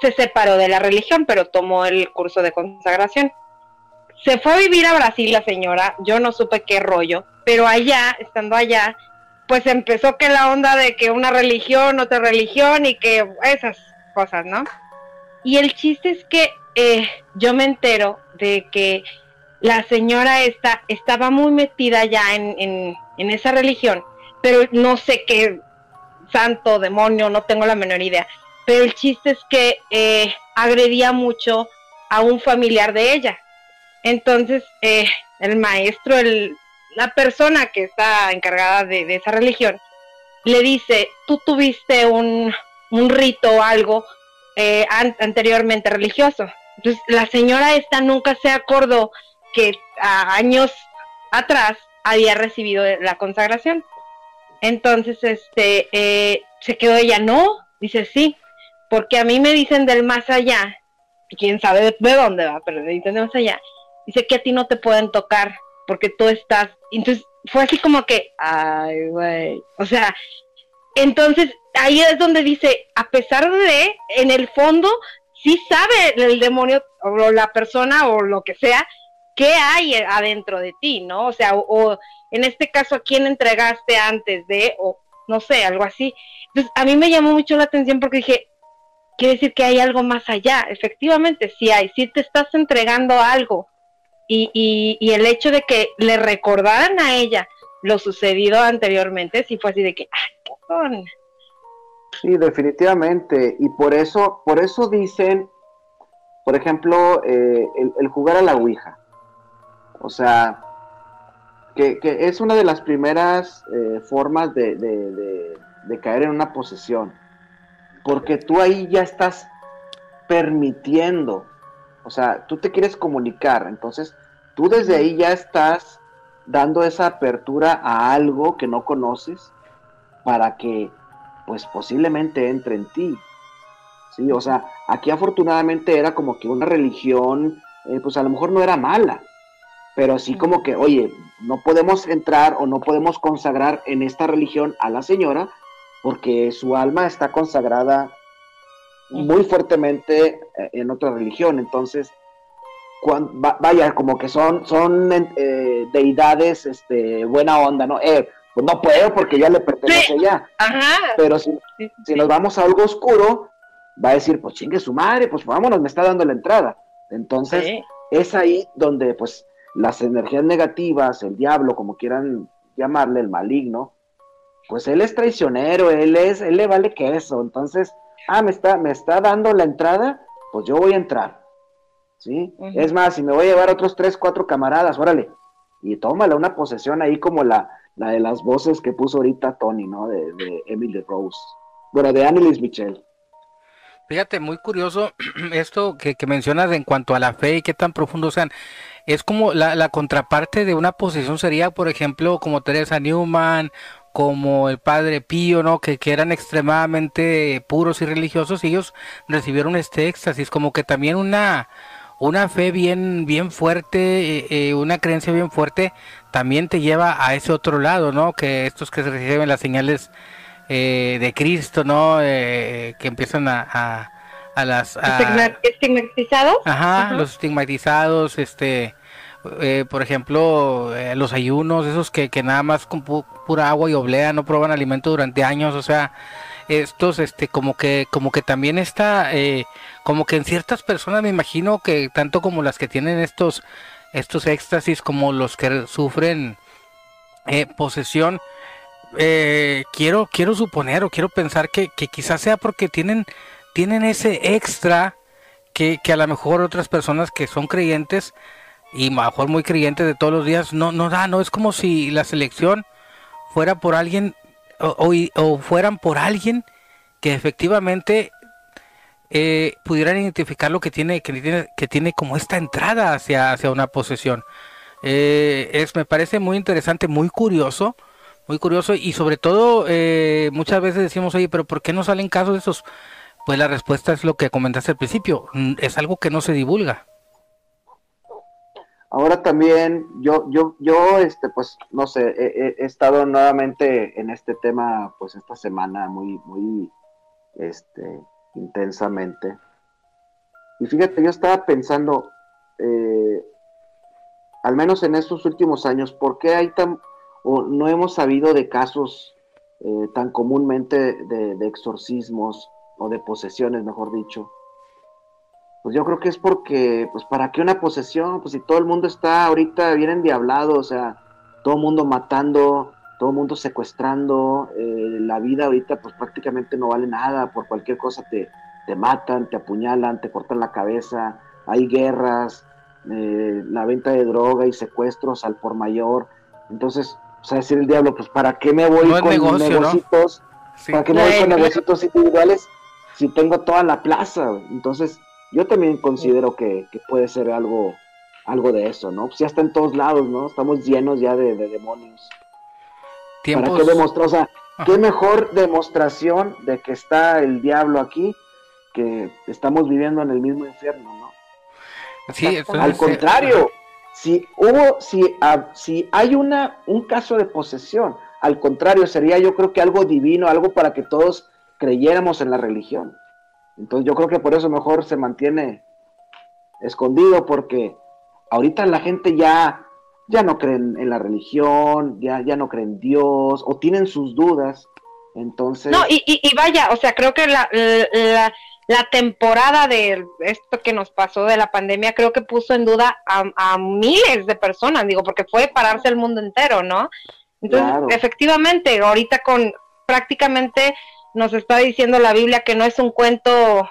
se separó de la religión, pero tomó el curso de consagración. Se fue a vivir a Brasil la señora, yo no supe qué rollo, pero allá, estando allá, pues empezó que la onda de que una religión, otra religión y que esas cosas, ¿no? Y el chiste es que eh, yo me entero de que la señora esta estaba muy metida ya en, en, esa religión, pero no sé qué santo, demonio, no tengo la menor idea. Pero el chiste es que eh, agredía mucho a un familiar de ella. Entonces, eh, el maestro, el, la persona que está encargada de, esa religión le dice, tú tuviste un, rito o algo eh, anteriormente religioso. Entonces la señora esta nunca se acordó que a años atrás había recibido la consagración. Entonces, este, eh, se quedó ella, no, dice sí, porque a mí me dicen del más allá, quién sabe de, dónde va, pero me dicen del más allá, dice que a ti no te pueden tocar porque tú estás. Entonces fue así como que, ay, güey. O sea, entonces ahí es donde dice, a pesar de, en el fondo, sí sabe el demonio o la persona o lo que sea, qué hay adentro de ti, ¿no? O sea, o, en este caso, a quién entregaste antes de, o no sé, algo así. Entonces, a mí me llamó mucho la atención porque dije, quiere decir que hay algo más allá. Efectivamente, sí hay, sí te estás entregando algo y, y, el hecho de que le recordaran a ella lo sucedido anteriormente, sí fue así de que, ¡ay, qué son! Sí, definitivamente. Y por eso, por eso dicen, por ejemplo, eh, el, jugar a la Ouija. O sea, que, es una de las primeras eh, formas de, de, caer en una posesión. Porque tú ahí ya estás permitiendo o sea, tú te quieres comunicar, entonces tú desde ahí ya estás dando esa apertura a algo que no conoces para que pues posiblemente entre en ti. Sí, o sea, aquí afortunadamente era como que una religión, eh, pues a lo mejor no era mala, pero así como que, oye, no podemos entrar o no podemos consagrar en esta religión a la señora porque su alma está consagrada muy fuertemente eh, en otra religión. Entonces, vaya, como que son, son eh, deidades este, buena onda, ¿no? Eh, pues no puedo porque ya le pertenece ya. Pero si, si nos vamos a algo oscuro, va a decir, pues chingue su madre, pues vámonos, me está dando la entrada. Entonces, es ahí donde, pues, las energías negativas, el diablo, como quieran llamarle, el maligno, pues él es traicionero, él es, él le vale que eso. Entonces, ah, me está, me está dando la entrada, pues yo voy a entrar. ¿Sí? Es más, si me voy a llevar otros tres, cuatro camaradas, órale. Y tómala una posesión ahí como la, la de las voces que puso ahorita Tony, ¿no? De, de Emily Rose. Bueno, de Annelies Michel. Fíjate, muy curioso esto que, que, mencionas en cuanto a la fe y qué tan profundo sean. Es como la, la contraparte de una posesión sería, por ejemplo, como Teresa Newman como el padre Pío, ¿no? Que, que, eran extremadamente puros y religiosos, y ellos recibieron este éxtasis, como que también una, una fe bien, bien fuerte, eh, eh, una creencia bien fuerte, también te lleva a ese otro lado, ¿no? Que estos que reciben las señales eh, de Cristo, ¿no? que empiezan a, las... ¿Estigmatizados? Ajá, los estigmatizados, este eh, por ejemplo, eh, los ayunos, esos que, que nada más con pura agua y oblea, no prueban alimento durante años, o sea, estos, este, como que, como que también está, eh, como que en ciertas personas me imagino que tanto como las que tienen estos, estos éxtasis, como los que sufren posesión, quiero, quiero suponer o quiero pensar que, que quizás sea porque tienen, tienen ese extra que, a lo mejor otras personas que son creyentes y mejor muy creyente de todos los días, no, no da, no es como si la selección fuera por alguien o, o, fueran por alguien que efectivamente eh, pudieran identificar lo que tiene, que tiene, que tiene como esta entrada hacia, hacia una posesión. Eh, es, me parece muy interesante, muy curioso, muy curioso y sobre todo eh, muchas veces decimos, oye, pero ¿por qué no salen casos de esos? Pues la respuesta es lo que comentaste al principio, mm, es algo que no se divulga. Ahora también yo, yo, yo, este, pues, no sé, he, estado nuevamente en este tema, pues, esta semana muy, muy, este, intensamente. Y fíjate, yo estaba pensando, eh, al menos en estos últimos años, ¿por qué hay tan, o no hemos sabido de casos eh, tan comúnmente de, de exorcismos o de posesiones, mejor dicho? Pues yo creo que es porque, pues para qué una posesión, pues si todo el mundo está ahorita bien endiablado, o sea, todo el mundo matando, todo el mundo secuestrando, eh, la vida ahorita pues prácticamente no vale nada, por cualquier cosa te, te matan, te apuñalan, te cortan la cabeza, hay guerras, eh, la venta de droga y secuestros al por mayor, entonces, o sea, decir el diablo, pues para qué me voy con negocios, para qué me voy con negocios individuales si tengo toda la plaza, entonces yo también considero que, puede ser algo, algo de eso, ¿no? Pues ya está en todos lados, ¿no? Estamos llenos ya de, demonios. ¿Para qué demostrar? O sea, qué mejor demostración de que está el diablo aquí que estamos viviendo en el mismo infierno, ¿no? Sí, al contrario, si hubo, si, si hay una, un caso de posesión, al contrario, sería yo creo que algo divino, algo para que todos creyéramos en la religión. Entonces yo creo que por eso mejor se mantiene escondido porque ahorita la gente ya, ya no cree en, la religión, ya, ya no cree en Dios o tienen sus dudas. Entonces... No, y, y, vaya, o sea, creo que la, la, temporada de esto que nos pasó de la pandemia creo que puso en duda a, miles de personas, digo, porque fue pararse el mundo entero, ¿no? Entonces, efectivamente, ahorita con prácticamente nos está diciendo la Biblia que no es un cuento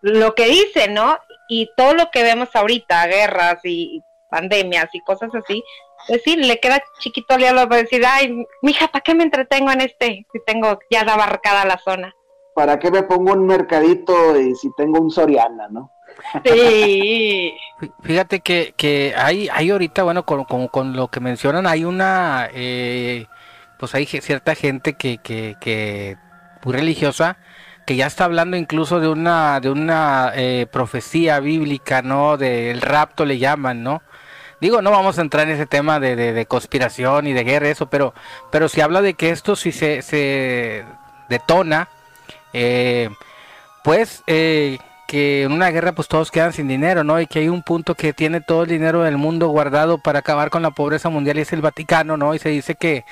lo que dice, ¿no? Y todo lo que vemos ahorita, guerras y pandemias y cosas así, pues sí, le queda chiquito al diablo para decir, ay, mija, ¿para qué me entretengo en este si tengo ya abarcada la zona? ¿Para qué me pongo un mercadito y si tengo un Soriana, no? Sí. Fíjate que, que hay, hay ahorita, bueno, con, con, lo que mencionan, hay una, eh, pues hay cierta gente que, que, que religiosa, que ya está hablando incluso de una, de una eh, profecía bíblica, ¿no? Del rapto le llaman, ¿no? Digo, no vamos a entrar en ese tema de, de, conspiración y de guerra, eso, pero, pero si habla de que esto si se, se detona, eh, pues eh, que en una guerra pues todos quedan sin dinero, ¿no? Y que hay un punto que tiene todo el dinero del mundo guardado para acabar con la pobreza mundial y es el Vaticano, ¿no? Y se dice que,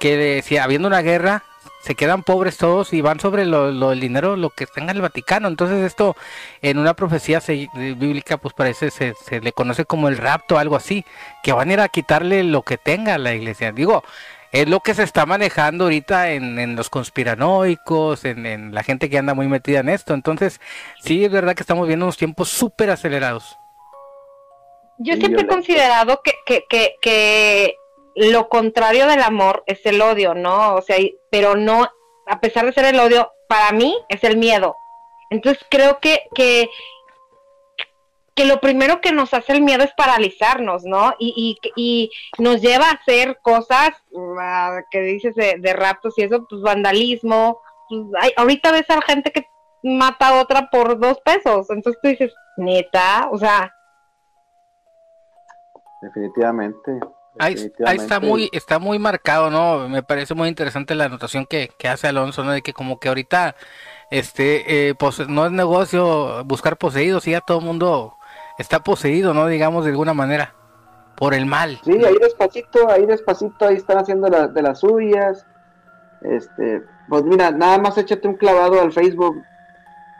que si habiendo una guerra se quedan pobres todos y van sobre lo, lo del dinero, lo que tenga el Vaticano. Entonces esto en una profecía se- bíblica pues parece se, se le conoce como el rapto, algo así, que van a ir a quitarle lo que tenga la iglesia. Digo, es lo que se está manejando ahorita en, en los conspiranoicos, en, en la gente que anda muy metida en esto. Entonces, sí es verdad que estamos viendo unos tiempos súper acelerados. Yo siempre he considerado que, que, que, que lo contrario del amor es el odio, ¿no? O sea, pero no, a pesar de ser el odio, para mí es el miedo. Entonces creo que, que, que lo primero que nos hace el miedo es paralizarnos, ¿no? Y, y, y nos lleva a hacer cosas ah, que dices de, de raptos y eso, pues vandalismo. Pues, hay- ahorita ves a gente que mata a otra por dos pesos. Entonces tú dices, neta, o sea, Definitivamente. Ahí, ahí está muy está muy marcado, ¿no? Me parece muy interesante la anotación que, que hace Alonso, ¿no? De que como que ahorita este eh, pose- no es negocio buscar poseídos, y ya todo el mundo está poseído, ¿no? Digamos de alguna manera por el mal. Sí, ahí despacito, ahí despacito, ahí están haciendo la- de las suyas. Este, pues mira, nada más échate un clavado al Facebook.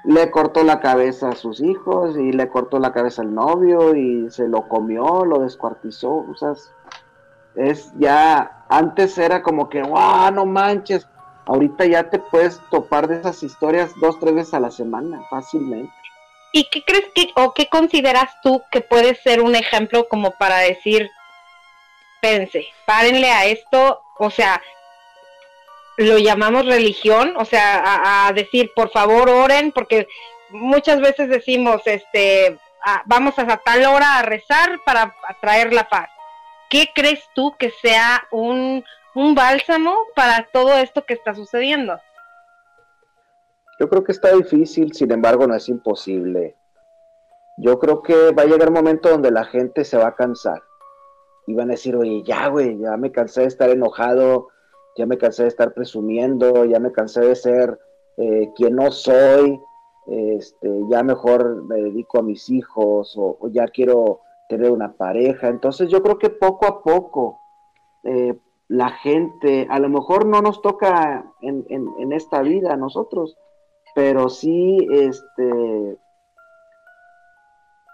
Le cortó la cabeza a sus hijos y le cortó la cabeza al novio y se lo comió, lo descuartizó. O sea, es- es ya, antes era como que, ¡guau, no manches! Ahorita ya te puedes topar de esas historias dos, tres veces a la semana, fácilmente. ¿Y qué crees que, o qué consideras tú que puede ser un ejemplo como para decir, pense, párenle a esto, o sea, lo llamamos religión, o sea, a, a decir, por favor, oren, porque muchas veces decimos, este, ah, vamos a tal hora a rezar para atraer la paz. ¿Qué crees tú que sea un, un bálsamo para todo esto que está sucediendo? Yo creo que está difícil, sin embargo no es imposible. Yo creo que va a llegar un momento donde la gente se va a cansar y van a decir, oye, ya, güey, ya me cansé de estar enojado, ya me cansé de estar presumiendo, ya me cansé de ser eh, quien no soy, este, ya mejor me dedico a mis hijos o, o ya quiero tener una pareja. Entonces yo creo que poco a poco eh, la gente, a lo mejor no nos toca en, esta vida a nosotros, pero sí, este,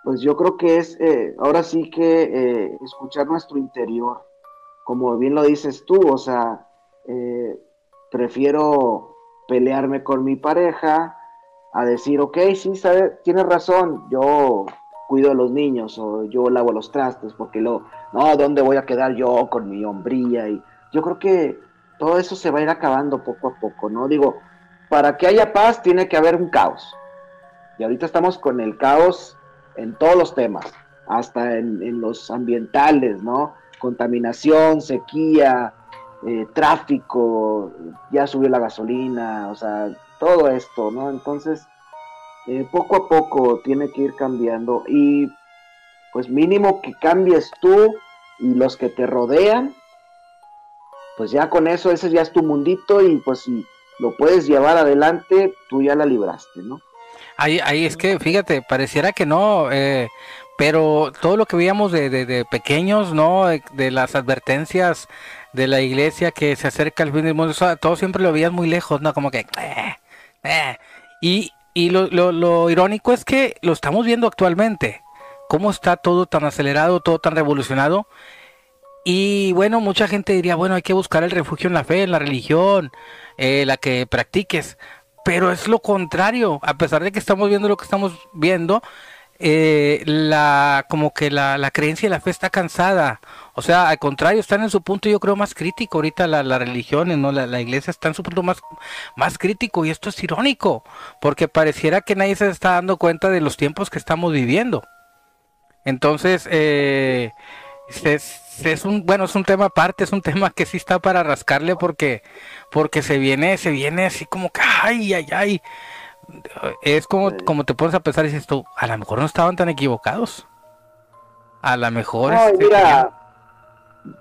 pues yo creo que es, eh, ahora sí que eh, escuchar nuestro interior, como bien lo dices tú, o sea, prefiero pelearme con mi pareja a decir, ok, sí, sabe, tienes razón, yo cuido a los niños o yo lavo los trastes, porque lo, no, ¿dónde voy a quedar yo con mi hombría? Y yo creo que todo eso se va a ir acabando poco a poco, ¿no? Digo, para que haya paz tiene que haber un caos. Y ahorita estamos con el caos en todos los temas, hasta en, en los ambientales, ¿no? Contaminación, sequía, eh, tráfico, ya subió la gasolina, o sea, todo esto, ¿no? Entonces, eh, poco a poco tiene que ir cambiando y pues mínimo que cambies tú y los que te rodean, pues ya con eso, ese ya es tu mundito y pues si lo puedes llevar adelante, tú ya la libraste, ¿no? Ahí, ahí es que, fíjate, pareciera que no, eh, pero todo lo que veíamos de, de, pequeños, ¿no? De, las advertencias de la iglesia que se acerca al fin del mundo, todo siempre lo veías muy lejos, ¿no? Como que... eh, eh. Y, y lo, lo, irónico es que lo estamos viendo actualmente. Cómo está todo tan acelerado, todo tan revolucionado. Y bueno, mucha gente diría, bueno, hay que buscar el refugio en la fe, en la religión, eh, la que practiques. Pero es lo contrario, a pesar de que estamos viendo lo que estamos viendo, eh, la como que la, la, creencia y la fe está cansada. O sea, al contrario, están en su punto, yo creo, más crítico. Ahorita la, la religiones, ¿no? La, la, iglesia está en su punto más, más crítico. Y esto es irónico, porque pareciera que nadie se está dando cuenta de los tiempos que estamos viviendo. Entonces, eh, es, es, un bueno es un tema aparte es un tema que sí está para rascarle porque porque se viene se viene así como que ay ay ay es como como te pones a pensar y dices tú a lo mejor no estaban tan equivocados a lo mejor no, este, mira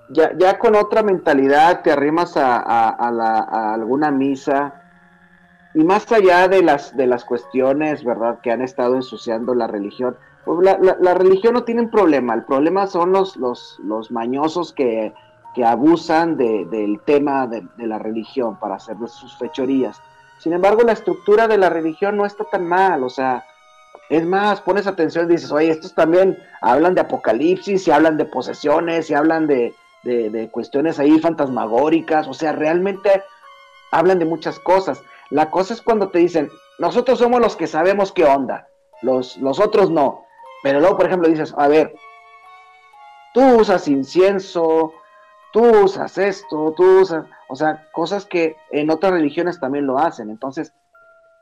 ya, ya con otra mentalidad te arrimas a, a, alguna misa y más allá de las, de las cuestiones, ¿verdad?, que han estado ensuciando la religión, pues la, la, religión no tiene un problema, el problema son los, los, los mañosos que, que abusan de, del tema de, de, la religión para hacer sus fechorías. Sin embargo, la estructura de la religión no está tan mal, o sea, es más, pones atención y dices, oye, estos también hablan de apocalipsis, y hablan de posesiones, y hablan de, de, de cuestiones ahí fantasmagóricas, o sea, realmente hablan de muchas cosas. La cosa es cuando te dicen, nosotros somos los que sabemos qué onda, los, los otros no. Pero luego, por ejemplo, dices, a ver, tú usas incienso, tú usas esto, tú usas, o sea, cosas que en otras religiones también lo hacen. Entonces,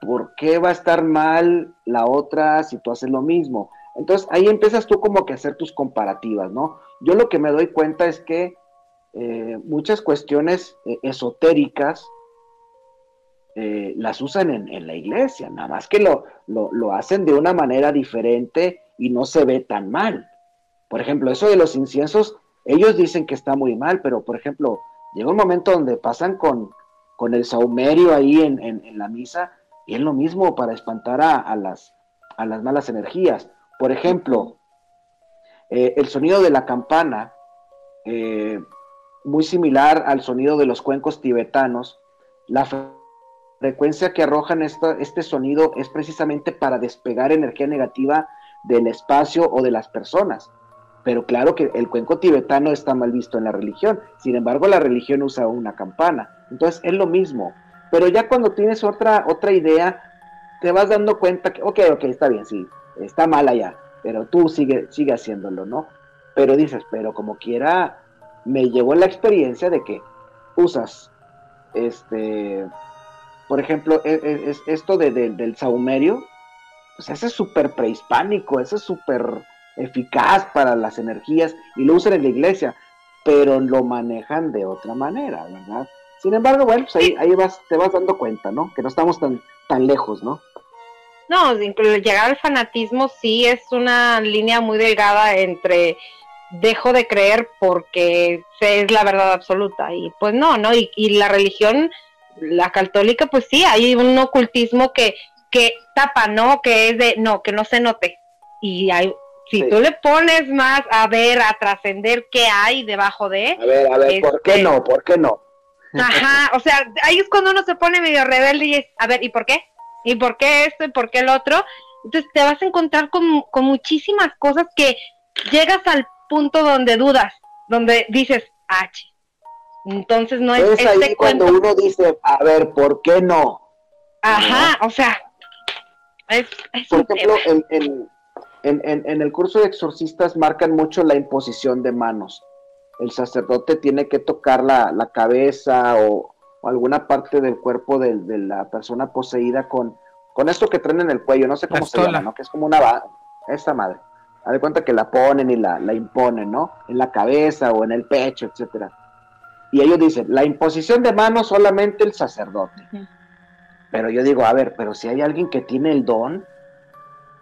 ¿por qué va a estar mal la otra si tú haces lo mismo? Entonces, ahí empiezas tú como que a hacer tus comparativas, ¿no? Yo lo que me doy cuenta es que eh, muchas cuestiones eh, esotéricas eh, las usan en, la iglesia, nada más que lo, lo, hacen de una manera diferente y no se ve tan mal. Por ejemplo, eso de los inciensos, ellos dicen que está muy mal, pero por ejemplo, llega un momento donde pasan con, con el saumerio ahí en, la misa y es lo mismo para espantar a, las, a las malas energías. Por ejemplo, eh, el sonido de la campana, eh, muy similar al sonido de los cuencos tibetanos, la frecuencia que arrojan este sonido es precisamente para despegar energía negativa del espacio o de las personas. Pero claro que el cuenco tibetano está mal visto en la religión, sin embargo la religión usa una campana. Entonces es lo mismo. Pero ya cuando tienes otra, otra idea, te vas dando cuenta que, ok, ok, está bien, sí, está mal allá, pero tú sigue, sigue haciéndolo, ¿no? Pero dices, pero como quiera, me llegó la experiencia de que usas este por ejemplo, e, e, es, esto de, del saumerio, pues ese es súper prehispánico, ese es súper eficaz para las energías y lo usan en la iglesia, pero lo manejan de otra manera, ¿verdad? Sin embargo, bueno, pues ahí, ahí vas, te vas dando cuenta, ¿no? Que no estamos tan, tan lejos, ¿no? No, llegar al fanatismo sí es una línea muy delgada entre dejo de creer porque es la verdad absoluta y pues no, ¿no? Y, y la religión la católica, pues sí, hay un ocultismo que, que tapa, ¿no? Que es de, no, que no se note. Y hay, si tú le pones más a ver, a trascender qué hay debajo de... A ver, a ver, ¿por qué este no? ¿Por qué no? Ajá, o sea, ahí es cuando uno se pone medio rebelde y es, a ver, ¿y por qué? ¿Y por qué esto? ¿Y por qué el otro? Entonces te vas a encontrar con, con muchísimas cosas que llegas al punto donde dudas, donde dices, ah, entonces no es, es este ahí cuando uno dice, a ver, ¿por qué no? Ajá, o sea, es, Por ejemplo, en, en, el curso de exorcistas marcan mucho la imposición de manos. El sacerdote tiene que tocar la, cabeza o, alguna parte del cuerpo de, la persona poseída con, con esto que traen en el cuello, no sé cómo se llama, ¿no? Que es como una... Esa madre. Haz de cuenta que la ponen y la, la imponen, ¿no? En la cabeza o en el pecho, etcétera y ellos dicen, la imposición de manos solamente el sacerdote. Pero yo digo, a ver, pero si hay alguien que tiene el don,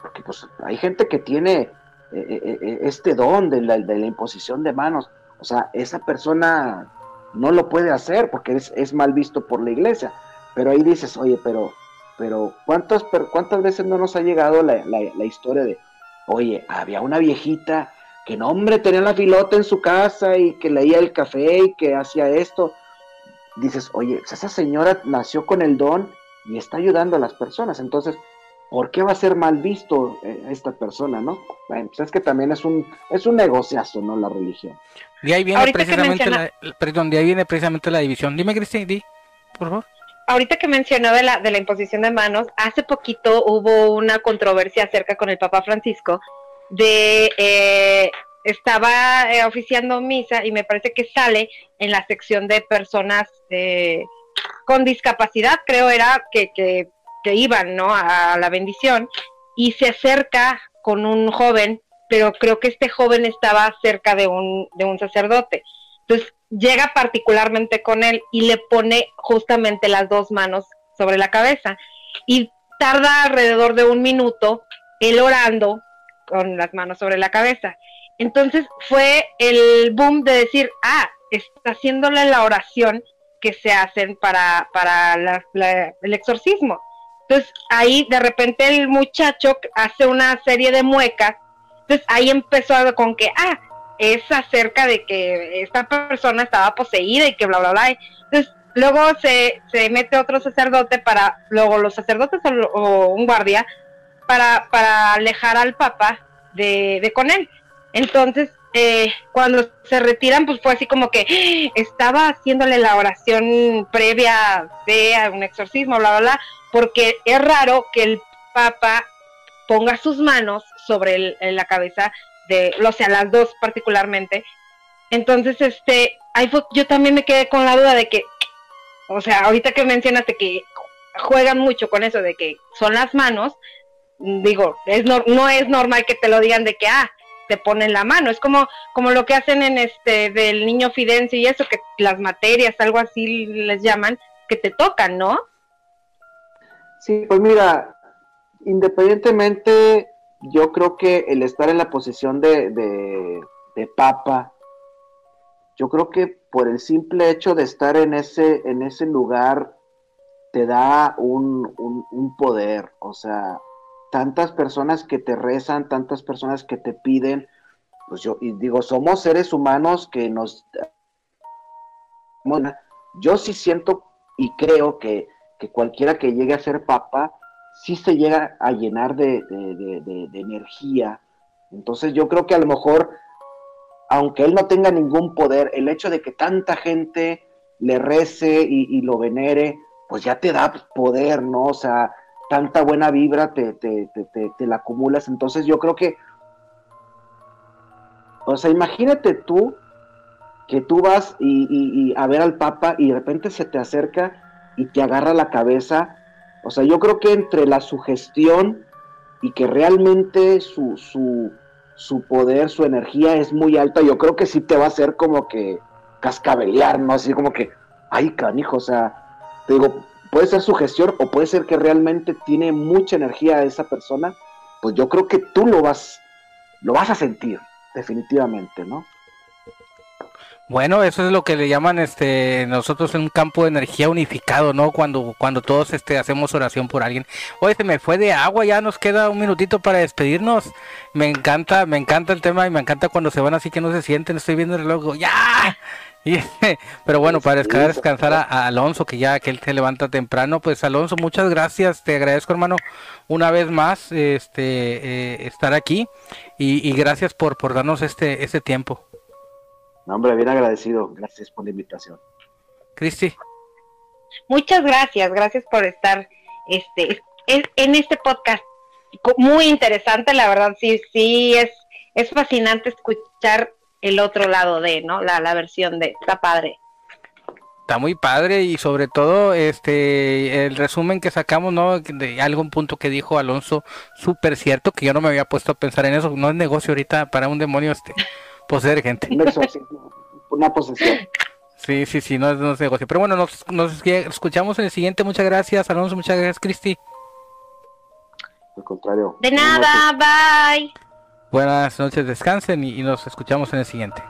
porque pues hay gente que tiene eh, eh, eh, este don de la, de la, imposición de manos, o sea, esa persona no lo puede hacer porque es, es mal visto por la iglesia. Pero ahí dices, oye, pero, pero ¿cuántas, cuántas veces no nos ha llegado la, la historia de, oye, había una viejita que no, hombre, tenía la filota en su casa y que leía el café y que hacía esto. Dices, oye, esa señora nació con el don y está ayudando a las personas. Entonces, ¿por qué va a ser mal visto eh, esta persona, no? Bueno, pues es que también es un, es un negociazo, ¿no? La religión. De ahí viene precisamente la, perdón, de ahí viene precisamente la división. Dime, Cristian, di, por favor. Ahorita que mencionó de la, de la imposición de manos, hace poquito hubo una controversia acerca con el Papa Francisco de eh, estaba eh, oficiando misa y me parece que sale en la sección de personas eh, con discapacidad, creo era que, que, iban ¿no? a, la bendición, y se acerca con un joven, pero creo que este joven estaba cerca de un, de un sacerdote. Entonces llega particularmente con él y le pone justamente las dos manos sobre la cabeza y tarda alrededor de un minuto él orando con las manos sobre la cabeza. Entonces fue el boom de decir, ah, está haciéndole la oración que se hacen para, para la- el exorcismo. Entonces ahí de repente el muchacho hace una serie de muecas. Entonces ahí empezó con que, ah, es acerca de que esta persona estaba poseída y que bla, bla, bla. Entonces luego se, se mete otro sacerdote para, luego los sacerdotes o, o un guardia, para, para alejar al papa de, de con él. Entonces, eh, cuando se retiran, pues fue así como que ¡ah! estaba haciéndole la oración previa de un exorcismo, bla, bla, bla, porque es raro que el papa ponga sus manos sobre el- en la cabeza de, o sea, las dos particularmente. Entonces, este, ahí fue, yo también me quedé con la duda de que, o sea, ahorita que mencionaste que juegan mucho con eso de que son las manos, digo, es no, no es normal que te lo digan de que, ah, te ponen la mano, es como, como lo que hacen en este del niño Fidencio y eso, que las materias, algo así les llaman, que te tocan, ¿no? Sí, pues mira, independientemente, yo creo que el estar en la posición de, de, de papa, yo creo que por el simple hecho de estar en ese, en ese lugar, te da un, un, poder, o sea, tantas personas que te rezan, tantas personas que te piden, pues yo y digo, somos seres humanos que nos... Yo sí siento y creo que, que cualquiera que llegue a ser papa, sí se llega a llenar de, de- energía. Entonces yo creo que a lo mejor, aunque él no tenga ningún poder, el hecho de que tanta gente le rece y, lo venere, pues ya te da poder, ¿no? O sea, tanta buena vibra te, te, te, te- la acumulas. Entonces yo creo que, o sea, imagínate tú que tú vas y- y a ver al Papa y de repente se te acerca y te agarra la cabeza. O sea, yo creo que entre la sugestión y que realmente su, su, su poder, su energía es muy alta, yo creo que sí te va a hacer como que cascabelear, ¿no? Así como que, ay, canijo, o sea, te digo, puede ser sugestión o puede ser que realmente tiene mucha energía esa persona, pues yo creo que tú lo vas, lo vas a sentir, definitivamente, ¿no? Bueno, eso es lo que le llaman este nosotros un campo de energía unificado, ¿no? Cuando cuando todos este hacemos oración por alguien. Oye, se me fue de agua, ya nos queda un minutito para despedirnos. Me encanta, me encanta el tema y me encanta cuando se van así que no se sienten. Estoy viendo el reloj, ya. Y, pero bueno, para descansar, descansar a, a Alonso, que ya que él se levanta temprano, pues Alonso, muchas gracias, te agradezco hermano una vez más este eh, estar aquí y, y gracias por, por darnos este, este tiempo. No, hombre, bien agradecido, gracias por la invitación. Cristi. Muchas gracias, gracias por estar este es- en este podcast muy interesante, la verdad sí sí es es fascinante escuchar el otro lado de, ¿no? La, la versión de está padre. Está muy padre y sobre todo este el resumen que sacamos, ¿no? De algún punto que dijo Alonso, súper cierto, que yo no me había puesto a pensar en eso. No es negocio ahorita para un demonio este poseer gente. Un exorcismo, una posesión. Sí, sí, sí, no es, no es negocio. Pero bueno, nos, nos escuchamos en el siguiente. Muchas gracias, Alonso. Muchas gracias, Cristi. Al contrario. De buenas nada, bye. Buenas noches, descansen y, y nos escuchamos en el siguiente.